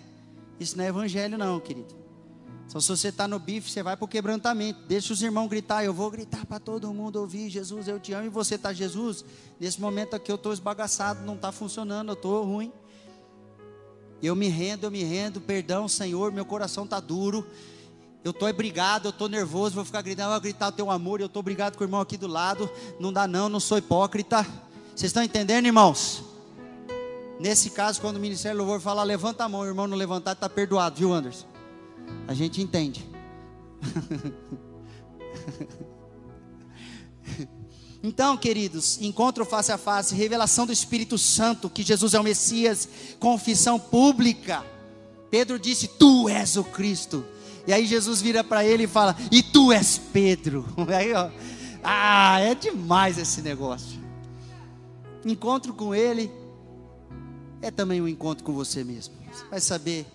Isso não é evangelho, não, querido. Então, se você está no bife, você vai para o quebrantamento. Deixa os irmãos gritar. Eu vou gritar para todo mundo ouvir: Jesus, eu te amo. E você está, Jesus? Nesse momento aqui eu estou esbagaçado, não está funcionando, eu estou ruim. Eu me rendo, eu me rendo. Perdão, Senhor, meu coração está duro. Eu estou brigado, eu estou nervoso, vou ficar gritando, vou gritar o teu amor, eu estou brigado com o irmão aqui do lado. Não dá não, não sou hipócrita. Vocês estão entendendo, irmãos? Nesse caso, quando o Ministério Louvor fala, levanta a mão, o irmão não levantar, está perdoado, viu, Anderson? A gente entende. (laughs) Então, queridos, encontro face a face, revelação do Espírito Santo, que Jesus é o Messias, confissão pública. Pedro disse: Tu és o Cristo. E aí Jesus vira para ele e fala: E tu és Pedro. (laughs) Aí, ó, ah, é demais esse negócio. Encontro com ele é também um encontro com você mesmo. Você vai saber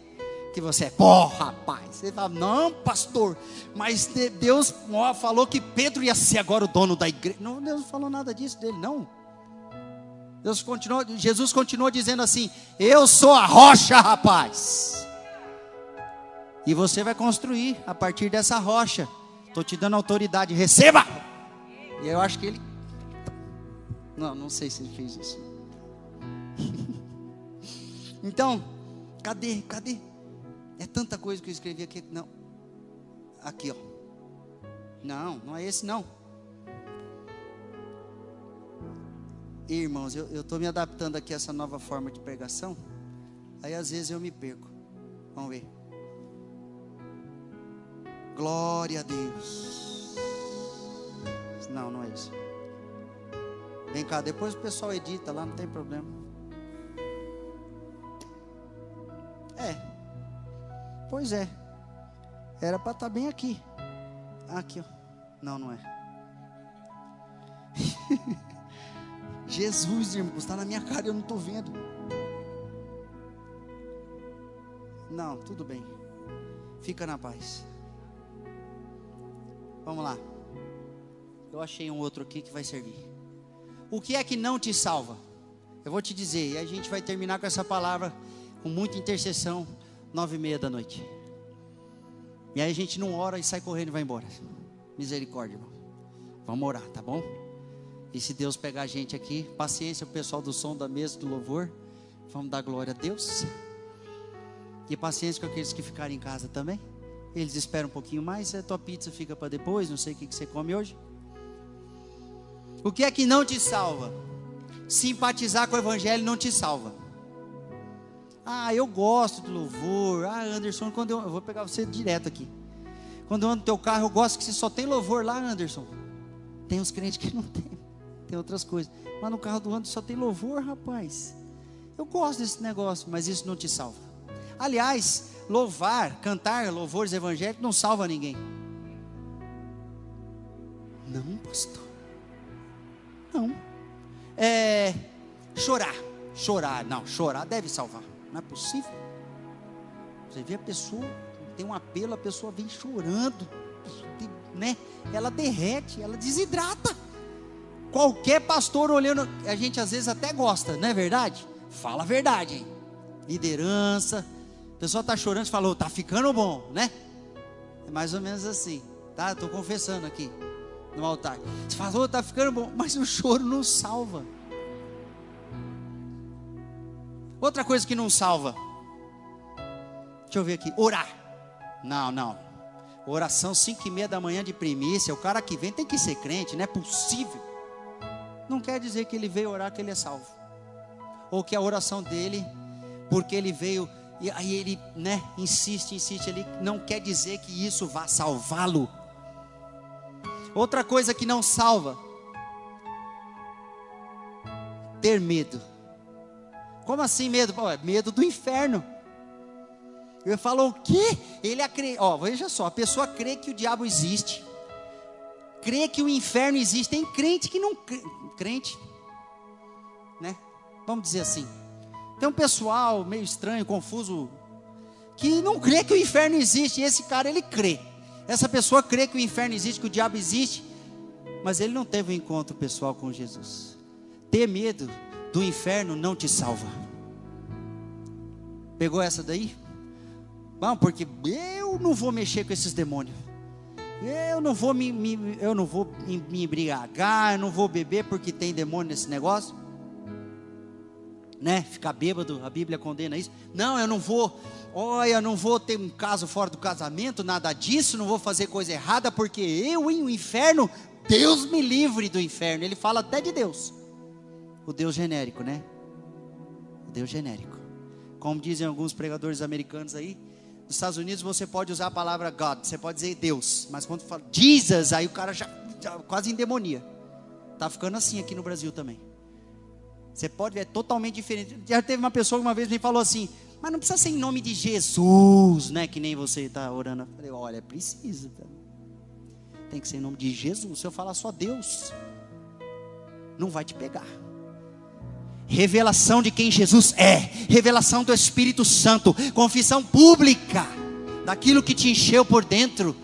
que você é, pô, rapaz. Você fala, não, pastor, mas Deus ó, falou que Pedro ia ser agora o dono da igreja. Não, Deus não falou nada disso dele, não. Deus continuou, Jesus continuou dizendo assim: Eu sou a rocha, rapaz. E você vai construir a partir dessa rocha. Estou te dando autoridade, receba! E eu acho que ele. Não, não sei se ele fez isso. (laughs) então, cadê? Cadê? É tanta coisa que eu escrevi aqui. Não. Aqui, ó. Não, não é esse não. Irmãos, eu estou me adaptando aqui a essa nova forma de pregação. Aí às vezes eu me perco. Vamos ver. Glória a Deus. Não, não é isso. Vem cá, depois o pessoal edita lá, não tem problema. É. Pois é. Era para estar tá bem aqui. Aqui, ó. Não, não é. (laughs) Jesus, irmão, está na minha cara, eu não estou vendo. Não, tudo bem. Fica na paz. Vamos lá. Eu achei um outro aqui que vai servir. O que é que não te salva? Eu vou te dizer, e a gente vai terminar com essa palavra, com muita intercessão, nove e meia da noite. E aí a gente não ora e sai correndo e vai embora. Misericórdia, irmão. Vamos orar, tá bom? E se Deus pegar a gente aqui, paciência, o pessoal do som da mesa, do louvor, vamos dar glória a Deus. E paciência com aqueles que ficarem em casa também. Eles esperam um pouquinho mais, a tua pizza fica para depois, não sei o que, que você come hoje. O que é que não te salva? Simpatizar com o evangelho não te salva. Ah, eu gosto do louvor. Ah, Anderson, quando eu, eu vou pegar você direto aqui. Quando eu ando no teu carro, eu gosto que você só tem louvor lá, Anderson. Tem uns crentes que não tem. (laughs) Tem outras coisas. Mas no carro do Anderson só tem louvor, rapaz. Eu gosto desse negócio, mas isso não te salva. Aliás, louvar, cantar louvores evangélicos não salva ninguém. Não, pastor. Não. É, chorar. Chorar. Não, chorar deve salvar. Não é possível. Você vê a pessoa, tem um apelo, a pessoa vem chorando, né? Ela derrete, ela desidrata. Qualquer pastor olhando, a gente às vezes até gosta, não é verdade? Fala a verdade, hein? Liderança, a pessoa está chorando e falou, tá ficando bom, né? É mais ou menos assim, tá? Estou confessando aqui no altar. Você falou, tá ficando bom, mas o choro não salva. Outra coisa que não salva. Deixa eu ver aqui. Orar. Não, não. Oração 5 e meia da manhã de primícia. O cara que vem tem que ser crente, não é possível. Não quer dizer que ele veio orar que ele é salvo. Ou que a oração dele, porque ele veio e aí ele, né, insiste, insiste, ele não quer dizer que isso vá salvá-lo. Outra coisa que não salva, ter medo. Como assim medo? Pô, é medo do inferno. Ele falou o quê? Ele acredita. Ó, veja só, a pessoa crê que o diabo existe. Crê que o inferno existe. Tem crente que não crente, né? Vamos dizer assim. Tem um pessoal meio estranho, confuso, que não crê que o inferno existe. E esse cara ele crê. Essa pessoa crê que o inferno existe, que o diabo existe, mas ele não teve um encontro pessoal com Jesus. Ter medo do inferno não te salva. Pegou essa daí? Bom, porque eu não vou mexer com esses demônios. Eu não vou me, me eu não vou me embriagar, eu não vou beber porque tem demônio nesse negócio. Né? Ficar bêbado, a Bíblia condena isso. Não, eu não vou, olha, não vou ter um caso fora do casamento, nada disso, não vou fazer coisa errada, porque eu em o inferno, Deus me livre do inferno. Ele fala até de Deus o Deus genérico, né? O Deus genérico. Como dizem alguns pregadores americanos aí, nos Estados Unidos você pode usar a palavra God, você pode dizer Deus, mas quando fala Jesus, aí o cara já, já quase endemonia. Tá ficando assim aqui no Brasil também. Você pode ver, é totalmente diferente. Já teve uma pessoa que uma vez me falou assim, mas não precisa ser em nome de Jesus, né? Que nem você está orando. Eu falei, olha, precisa. Tem que ser em nome de Jesus. Se eu falar só Deus, não vai te pegar revelação de quem Jesus é, revelação do Espírito Santo, confissão pública daquilo que te encheu por dentro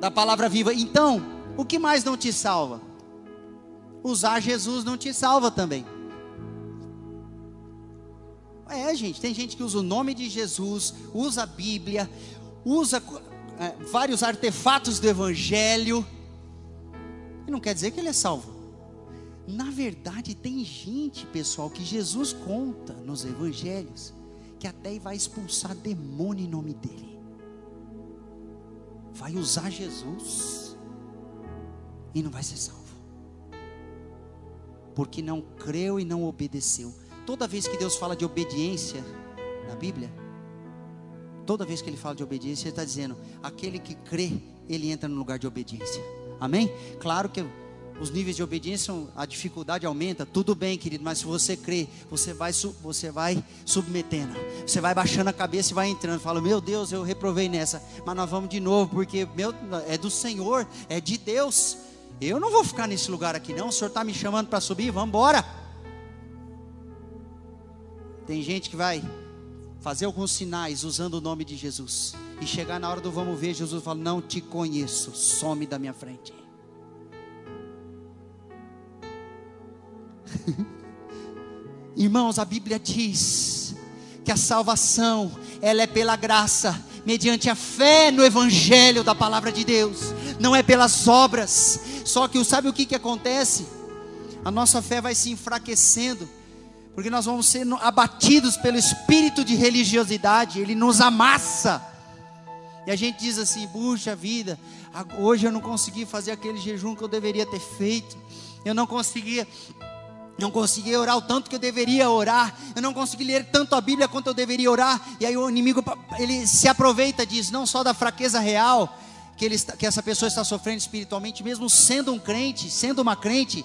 da palavra viva. Então, o que mais não te salva? Usar Jesus não te salva também. É, gente, tem gente que usa o nome de Jesus, usa a Bíblia, usa é, vários artefatos do Evangelho, e não quer dizer que ele é salvo. Na verdade, tem gente, pessoal, que Jesus conta nos evangelhos, que até vai expulsar demônio em nome dele. Vai usar Jesus e não vai ser salvo. Porque não creu e não obedeceu. Toda vez que Deus fala de obediência na Bíblia, toda vez que Ele fala de obediência, Ele está dizendo: aquele que crê, ele entra no lugar de obediência. Amém? Claro que os níveis de obediência, a dificuldade aumenta, tudo bem, querido, mas se você crê, você vai, você vai submetendo, você vai baixando a cabeça e vai entrando. Fala, meu Deus, eu reprovei nessa, mas nós vamos de novo, porque meu, é do Senhor, é de Deus. Eu não vou ficar nesse lugar aqui, não. O Senhor está me chamando para subir, vamos embora. Tem gente que vai fazer alguns sinais usando o nome de Jesus, e chegar na hora do vamos ver, Jesus fala: Não te conheço, some da minha frente. (laughs) Irmãos, a Bíblia diz que a salvação, ela é pela graça, mediante a fé no evangelho da palavra de Deus, não é pelas obras. Só que sabe o que que acontece? A nossa fé vai se enfraquecendo, porque nós vamos ser abatidos pelo espírito de religiosidade, ele nos amassa. E a gente diz assim: puxa vida, hoje eu não consegui fazer aquele jejum que eu deveria ter feito, eu não conseguia não consegui orar o tanto que eu deveria orar, eu não consegui ler tanto a Bíblia quanto eu deveria orar, e aí o inimigo ele se aproveita disso, não só da fraqueza real que, ele, que essa pessoa está sofrendo espiritualmente, mesmo sendo um crente, sendo uma crente,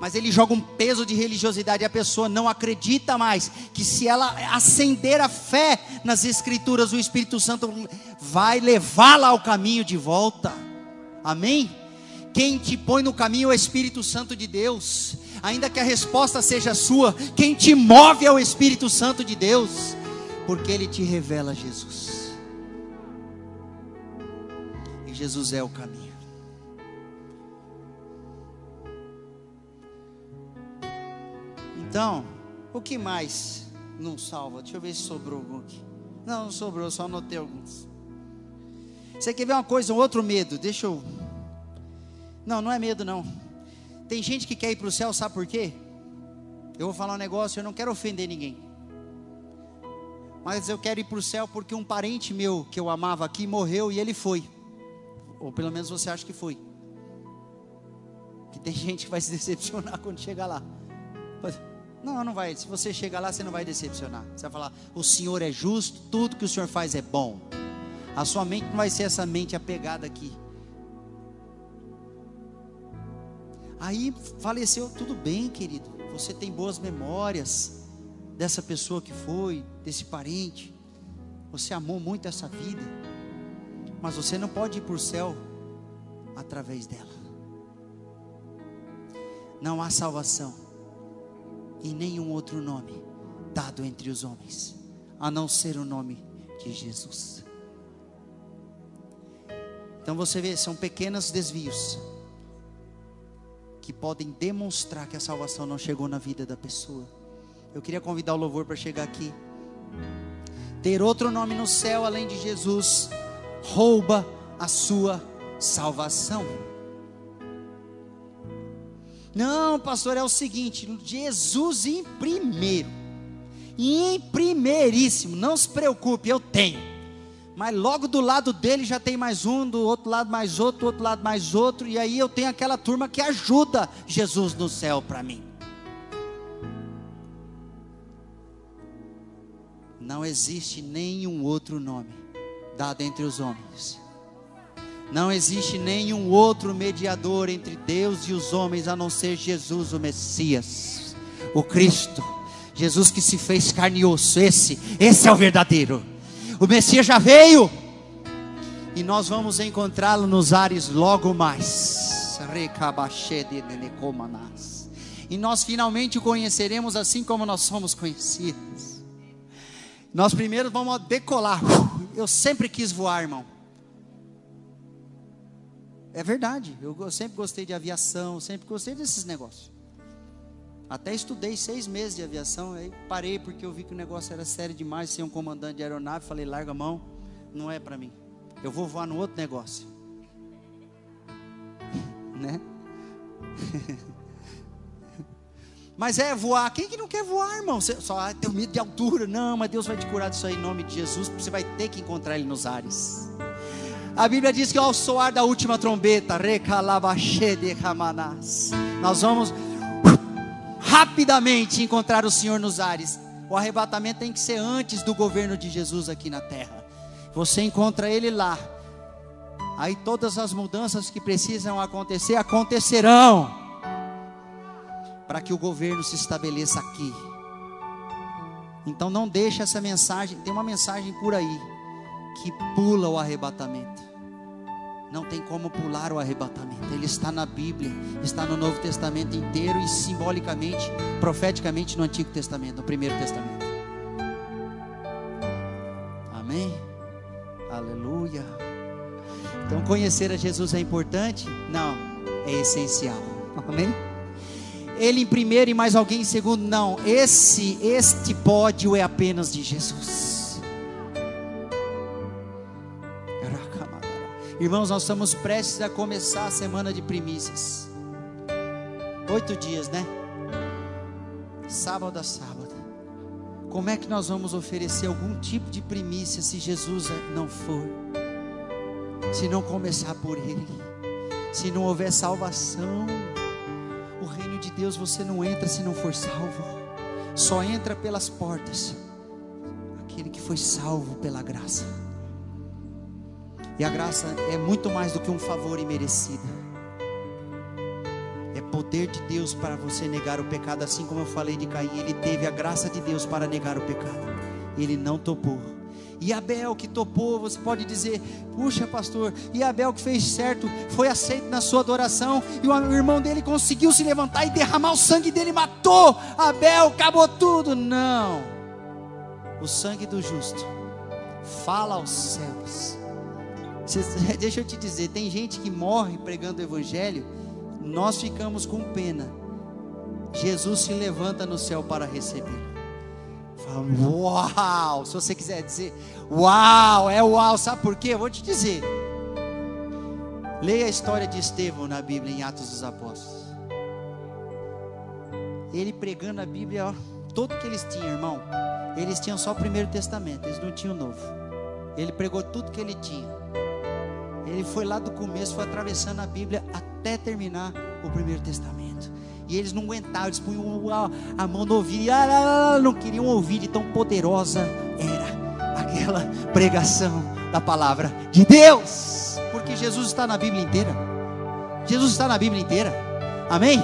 mas ele joga um peso de religiosidade e a pessoa não acredita mais que se ela acender a fé nas Escrituras, o Espírito Santo vai levá-la ao caminho de volta. Amém? Quem te põe no caminho é o Espírito Santo de Deus ainda que a resposta seja sua, quem te move é o Espírito Santo de Deus, porque ele te revela Jesus. Jesus é o caminho. Então, o que mais não salva? Deixa eu ver se sobrou algum aqui. Não, não sobrou, só anotei alguns. Você quer ver uma coisa, um outro medo? Deixa eu. Não, não é medo, não. Tem gente que quer ir para o céu, sabe por quê? Eu vou falar um negócio, eu não quero ofender ninguém. Mas eu quero ir para o céu porque um parente meu que eu amava aqui morreu e ele foi. Ou pelo menos você acha que foi. Que tem (laughs) gente que vai se decepcionar quando chegar lá. Não, não vai. Se você chegar lá, você não vai decepcionar. Você vai falar: o Senhor é justo, tudo que o Senhor faz é bom. A sua mente não vai ser essa mente apegada aqui. Aí faleceu, tudo bem, querido. Você tem boas memórias dessa pessoa que foi, desse parente. Você amou muito essa vida. Mas você não pode ir para o céu através dela. Não há salvação em nenhum outro nome dado entre os homens, a não ser o nome de Jesus. Então você vê, são pequenos desvios que podem demonstrar que a salvação não chegou na vida da pessoa. Eu queria convidar o louvor para chegar aqui. Ter outro nome no céu além de Jesus rouba a sua salvação. Não, pastor, é o seguinte: Jesus em primeiro, em primeiríssimo, não se preocupe, eu tenho. Mas logo do lado dele já tem mais um, do outro lado mais outro, do outro lado mais outro, e aí eu tenho aquela turma que ajuda Jesus no céu para mim. Não existe nenhum outro nome dado entre os homens. Não existe nenhum outro mediador entre Deus e os homens a não ser Jesus, o Messias, o Cristo. Jesus que se fez carne e osso, esse, esse é o verdadeiro. O Messias já veio. E nós vamos encontrá-lo nos ares logo mais. E nós finalmente o conheceremos assim como nós somos conhecidos. Nós primeiro vamos decolar. Eu sempre quis voar, irmão. É verdade. Eu sempre gostei de aviação, sempre gostei desses negócios. Até estudei seis meses de aviação, aí parei porque eu vi que o negócio era sério demais, ser um comandante de aeronave, falei, larga a mão, não é para mim. Eu vou voar no outro negócio. (laughs) né? (laughs) Mas é voar. Quem que não quer voar, irmão? Você só ah, tem medo de altura. Não, mas Deus vai te curar disso aí em nome de Jesus. Você vai ter que encontrar Ele nos ares. A Bíblia diz que ao soar da última trombeta, nós vamos rapidamente encontrar o Senhor nos ares. O arrebatamento tem que ser antes do governo de Jesus aqui na terra. Você encontra ele lá. Aí todas as mudanças que precisam acontecer acontecerão para que o governo se estabeleça aqui. Então não deixe essa mensagem, tem uma mensagem por aí que pula o arrebatamento. Não tem como pular o arrebatamento. Ele está na Bíblia, está no Novo Testamento inteiro e simbolicamente, profeticamente no Antigo Testamento, no Primeiro Testamento. Amém? Aleluia. Então conhecer a Jesus é importante? Não, é essencial. Amém? Ele em primeiro e mais alguém em segundo? Não. Esse, este pódio é apenas de Jesus. Irmãos, nós estamos prestes a começar a semana de primícias. Oito dias, né? Sábado a sábado. Como é que nós vamos oferecer algum tipo de primícia se Jesus não for? Se não começar por Ele, se não houver salvação, de Deus você não entra se não for salvo, só entra pelas portas aquele que foi salvo pela graça. E a graça é muito mais do que um favor imerecido. É poder de Deus para você negar o pecado, assim como eu falei de Caim, ele teve a graça de Deus para negar o pecado. Ele não topou. E Abel que topou, você pode dizer, puxa pastor, e Abel que fez certo, foi aceito na sua adoração, e o irmão dele conseguiu se levantar e derramar o sangue dele, matou Abel, acabou tudo. Não, o sangue do justo fala aos céus (laughs) Deixa eu te dizer, tem gente que morre pregando o evangelho, nós ficamos com pena. Jesus se levanta no céu para recebê-lo. Uau! Se você quiser dizer, uau, é uau, sabe por quê? Eu vou te dizer. Leia a história de Estevão na Bíblia, em Atos dos Apóstolos. Ele pregando a Bíblia, ó, tudo que eles tinham, irmão. Eles tinham só o Primeiro Testamento, eles não tinham o Novo. Ele pregou tudo que ele tinha. Ele foi lá do começo, foi atravessando a Bíblia até terminar o Primeiro Testamento. Eles não aguentavam, eles punham a, mão no ouvido e ah, não queriam ouvir de tão poderosa era aquela pregação da palavra de Deus. Porque Jesus está na Bíblia inteira. Jesus está na Bíblia inteira. Amém?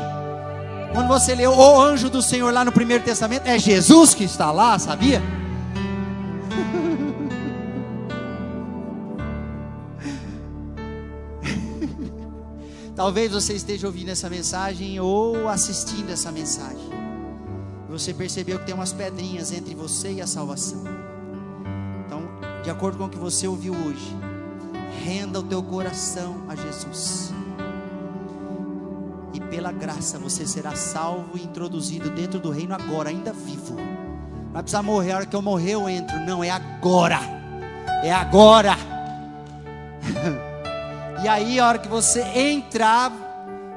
Quando você lê o anjo do Senhor lá no Primeiro Testamento, é Jesus que está lá, sabia? Talvez você esteja ouvindo essa mensagem ou assistindo essa mensagem. Você percebeu que tem umas pedrinhas entre você e a salvação. Então, de acordo com o que você ouviu hoje, renda o teu coração a Jesus. E pela graça você será salvo e introduzido dentro do reino agora, ainda vivo. Não vai precisar morrer, a hora que eu morrer eu entro. Não, é agora. É agora. (laughs) E aí, a hora que você entrar,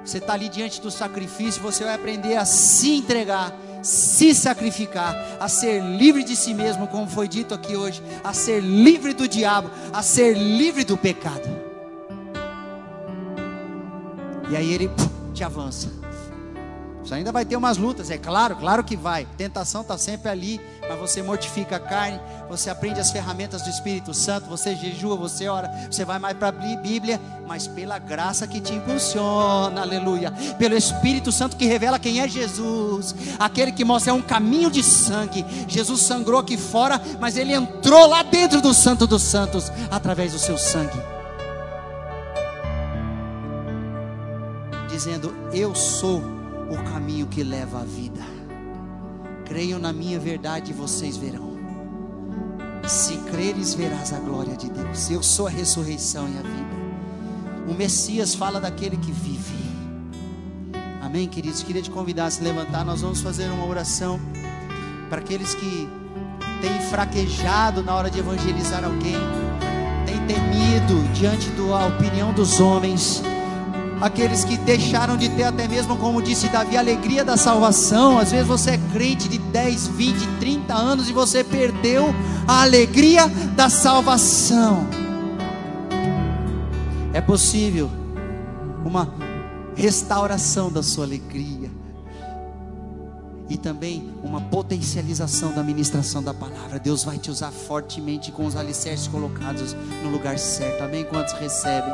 você está ali diante do sacrifício, você vai aprender a se entregar, se sacrificar, a ser livre de si mesmo, como foi dito aqui hoje, a ser livre do diabo, a ser livre do pecado. E aí ele te avança. Você ainda vai ter umas lutas, é claro, claro que vai. Tentação está sempre ali, mas você mortifica a carne, você aprende as ferramentas do Espírito Santo, você jejua, você ora, você vai mais para a Bíblia, mas pela graça que te impulsiona, aleluia. Pelo Espírito Santo que revela quem é Jesus, aquele que mostra é um caminho de sangue. Jesus sangrou aqui fora, mas ele entrou lá dentro do Santo dos Santos através do seu sangue. Dizendo: Eu sou caminho que leva à vida. Creiam na minha verdade e vocês verão. Se creres, verás a glória de Deus. Eu sou a ressurreição e a vida. O Messias fala daquele que vive. Amém, queridos? Queria te convidar a se levantar. Nós vamos fazer uma oração para aqueles que têm fraquejado na hora de evangelizar alguém, têm temido diante da opinião dos homens aqueles que deixaram de ter, até mesmo como disse Davi, a alegria da salvação. Às vezes você é crente de 10, 20, 30 anos e você perdeu a alegria da salvação. É possível uma restauração da sua alegria. e também uma potencialização da ministração da palavra. Deus vai te usar fortemente com os alicerces colocados no lugar certo. Amém? Quantos recebem?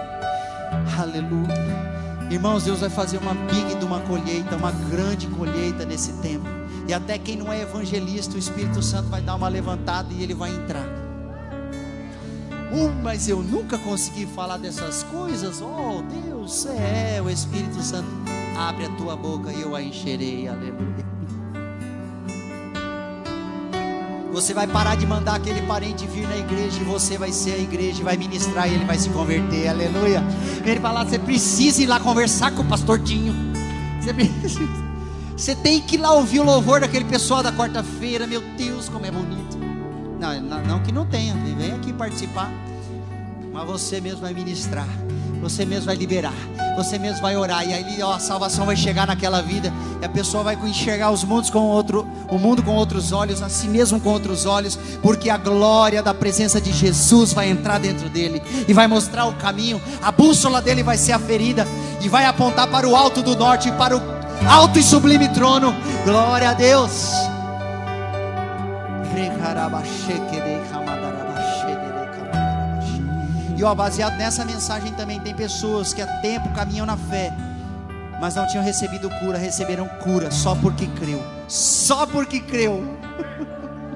Aleluia. Irmãos, Deus vai fazer uma big de uma colheita, uma grande colheita nesse tempo. E até quem não é evangelista, o Espírito Santo vai dar uma levantada e ele vai entrar. Uh, mas eu nunca consegui falar dessas coisas. Oh, Deus, é, o Espírito Santo abre a tua boca e eu a encherei. Aleluia. Você vai parar de mandar aquele parente vir na igreja e você vai ser a igreja, vai ministrar e ele vai se converter. Aleluia. Ele fala: você precisa ir lá conversar com o pastor Dinho. Você, precisa, você tem que ir lá ouvir o louvor daquele pessoal da quarta-feira. Meu Deus, como é bonito. Não, não, não que não tenha, vem aqui participar. Mas você mesmo vai ministrar. Você mesmo vai liberar, você mesmo vai orar, e aí ó, a salvação vai chegar naquela vida, e a pessoa vai enxergar os mundos com outro, o mundo com outros olhos, a si mesmo com outros olhos, porque a glória da presença de Jesus vai entrar dentro dele e vai mostrar o caminho, a bússola dele vai ser aferida e vai apontar para o alto do norte, para o alto e sublime trono. Glória a Deus. E ó, baseado nessa mensagem também tem pessoas que há tempo caminham na fé, mas não tinham recebido cura, receberam cura só porque creu. Só porque creu.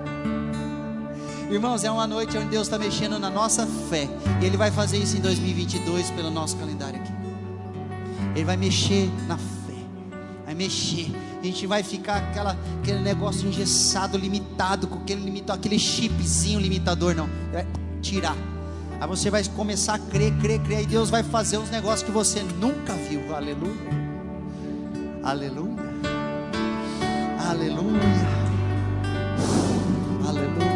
(laughs) Irmãos, é uma noite onde Deus está mexendo na nossa fé. E Ele vai fazer isso em 2022 pelo nosso calendário aqui. Ele vai mexer na fé. Vai mexer. A gente vai ficar aquela, aquele negócio engessado, limitado, com aquele, limito, aquele chipzinho limitador, não. Vai tirar Aí você vai começar a crer, crer, crer. E Deus vai fazer uns negócios que você nunca viu. Aleluia. Aleluia. Aleluia. Aleluia.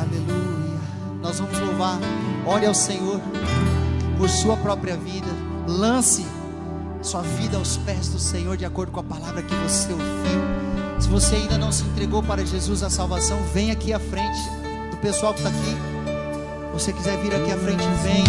Aleluia. Nós vamos louvar. Olhe ao Senhor por sua própria vida. Lance sua vida aos pés do Senhor de acordo com a palavra que você ouviu. Se você ainda não se entregou para Jesus a salvação, vem aqui à frente do pessoal que está aqui você quiser vir aqui à frente, venha.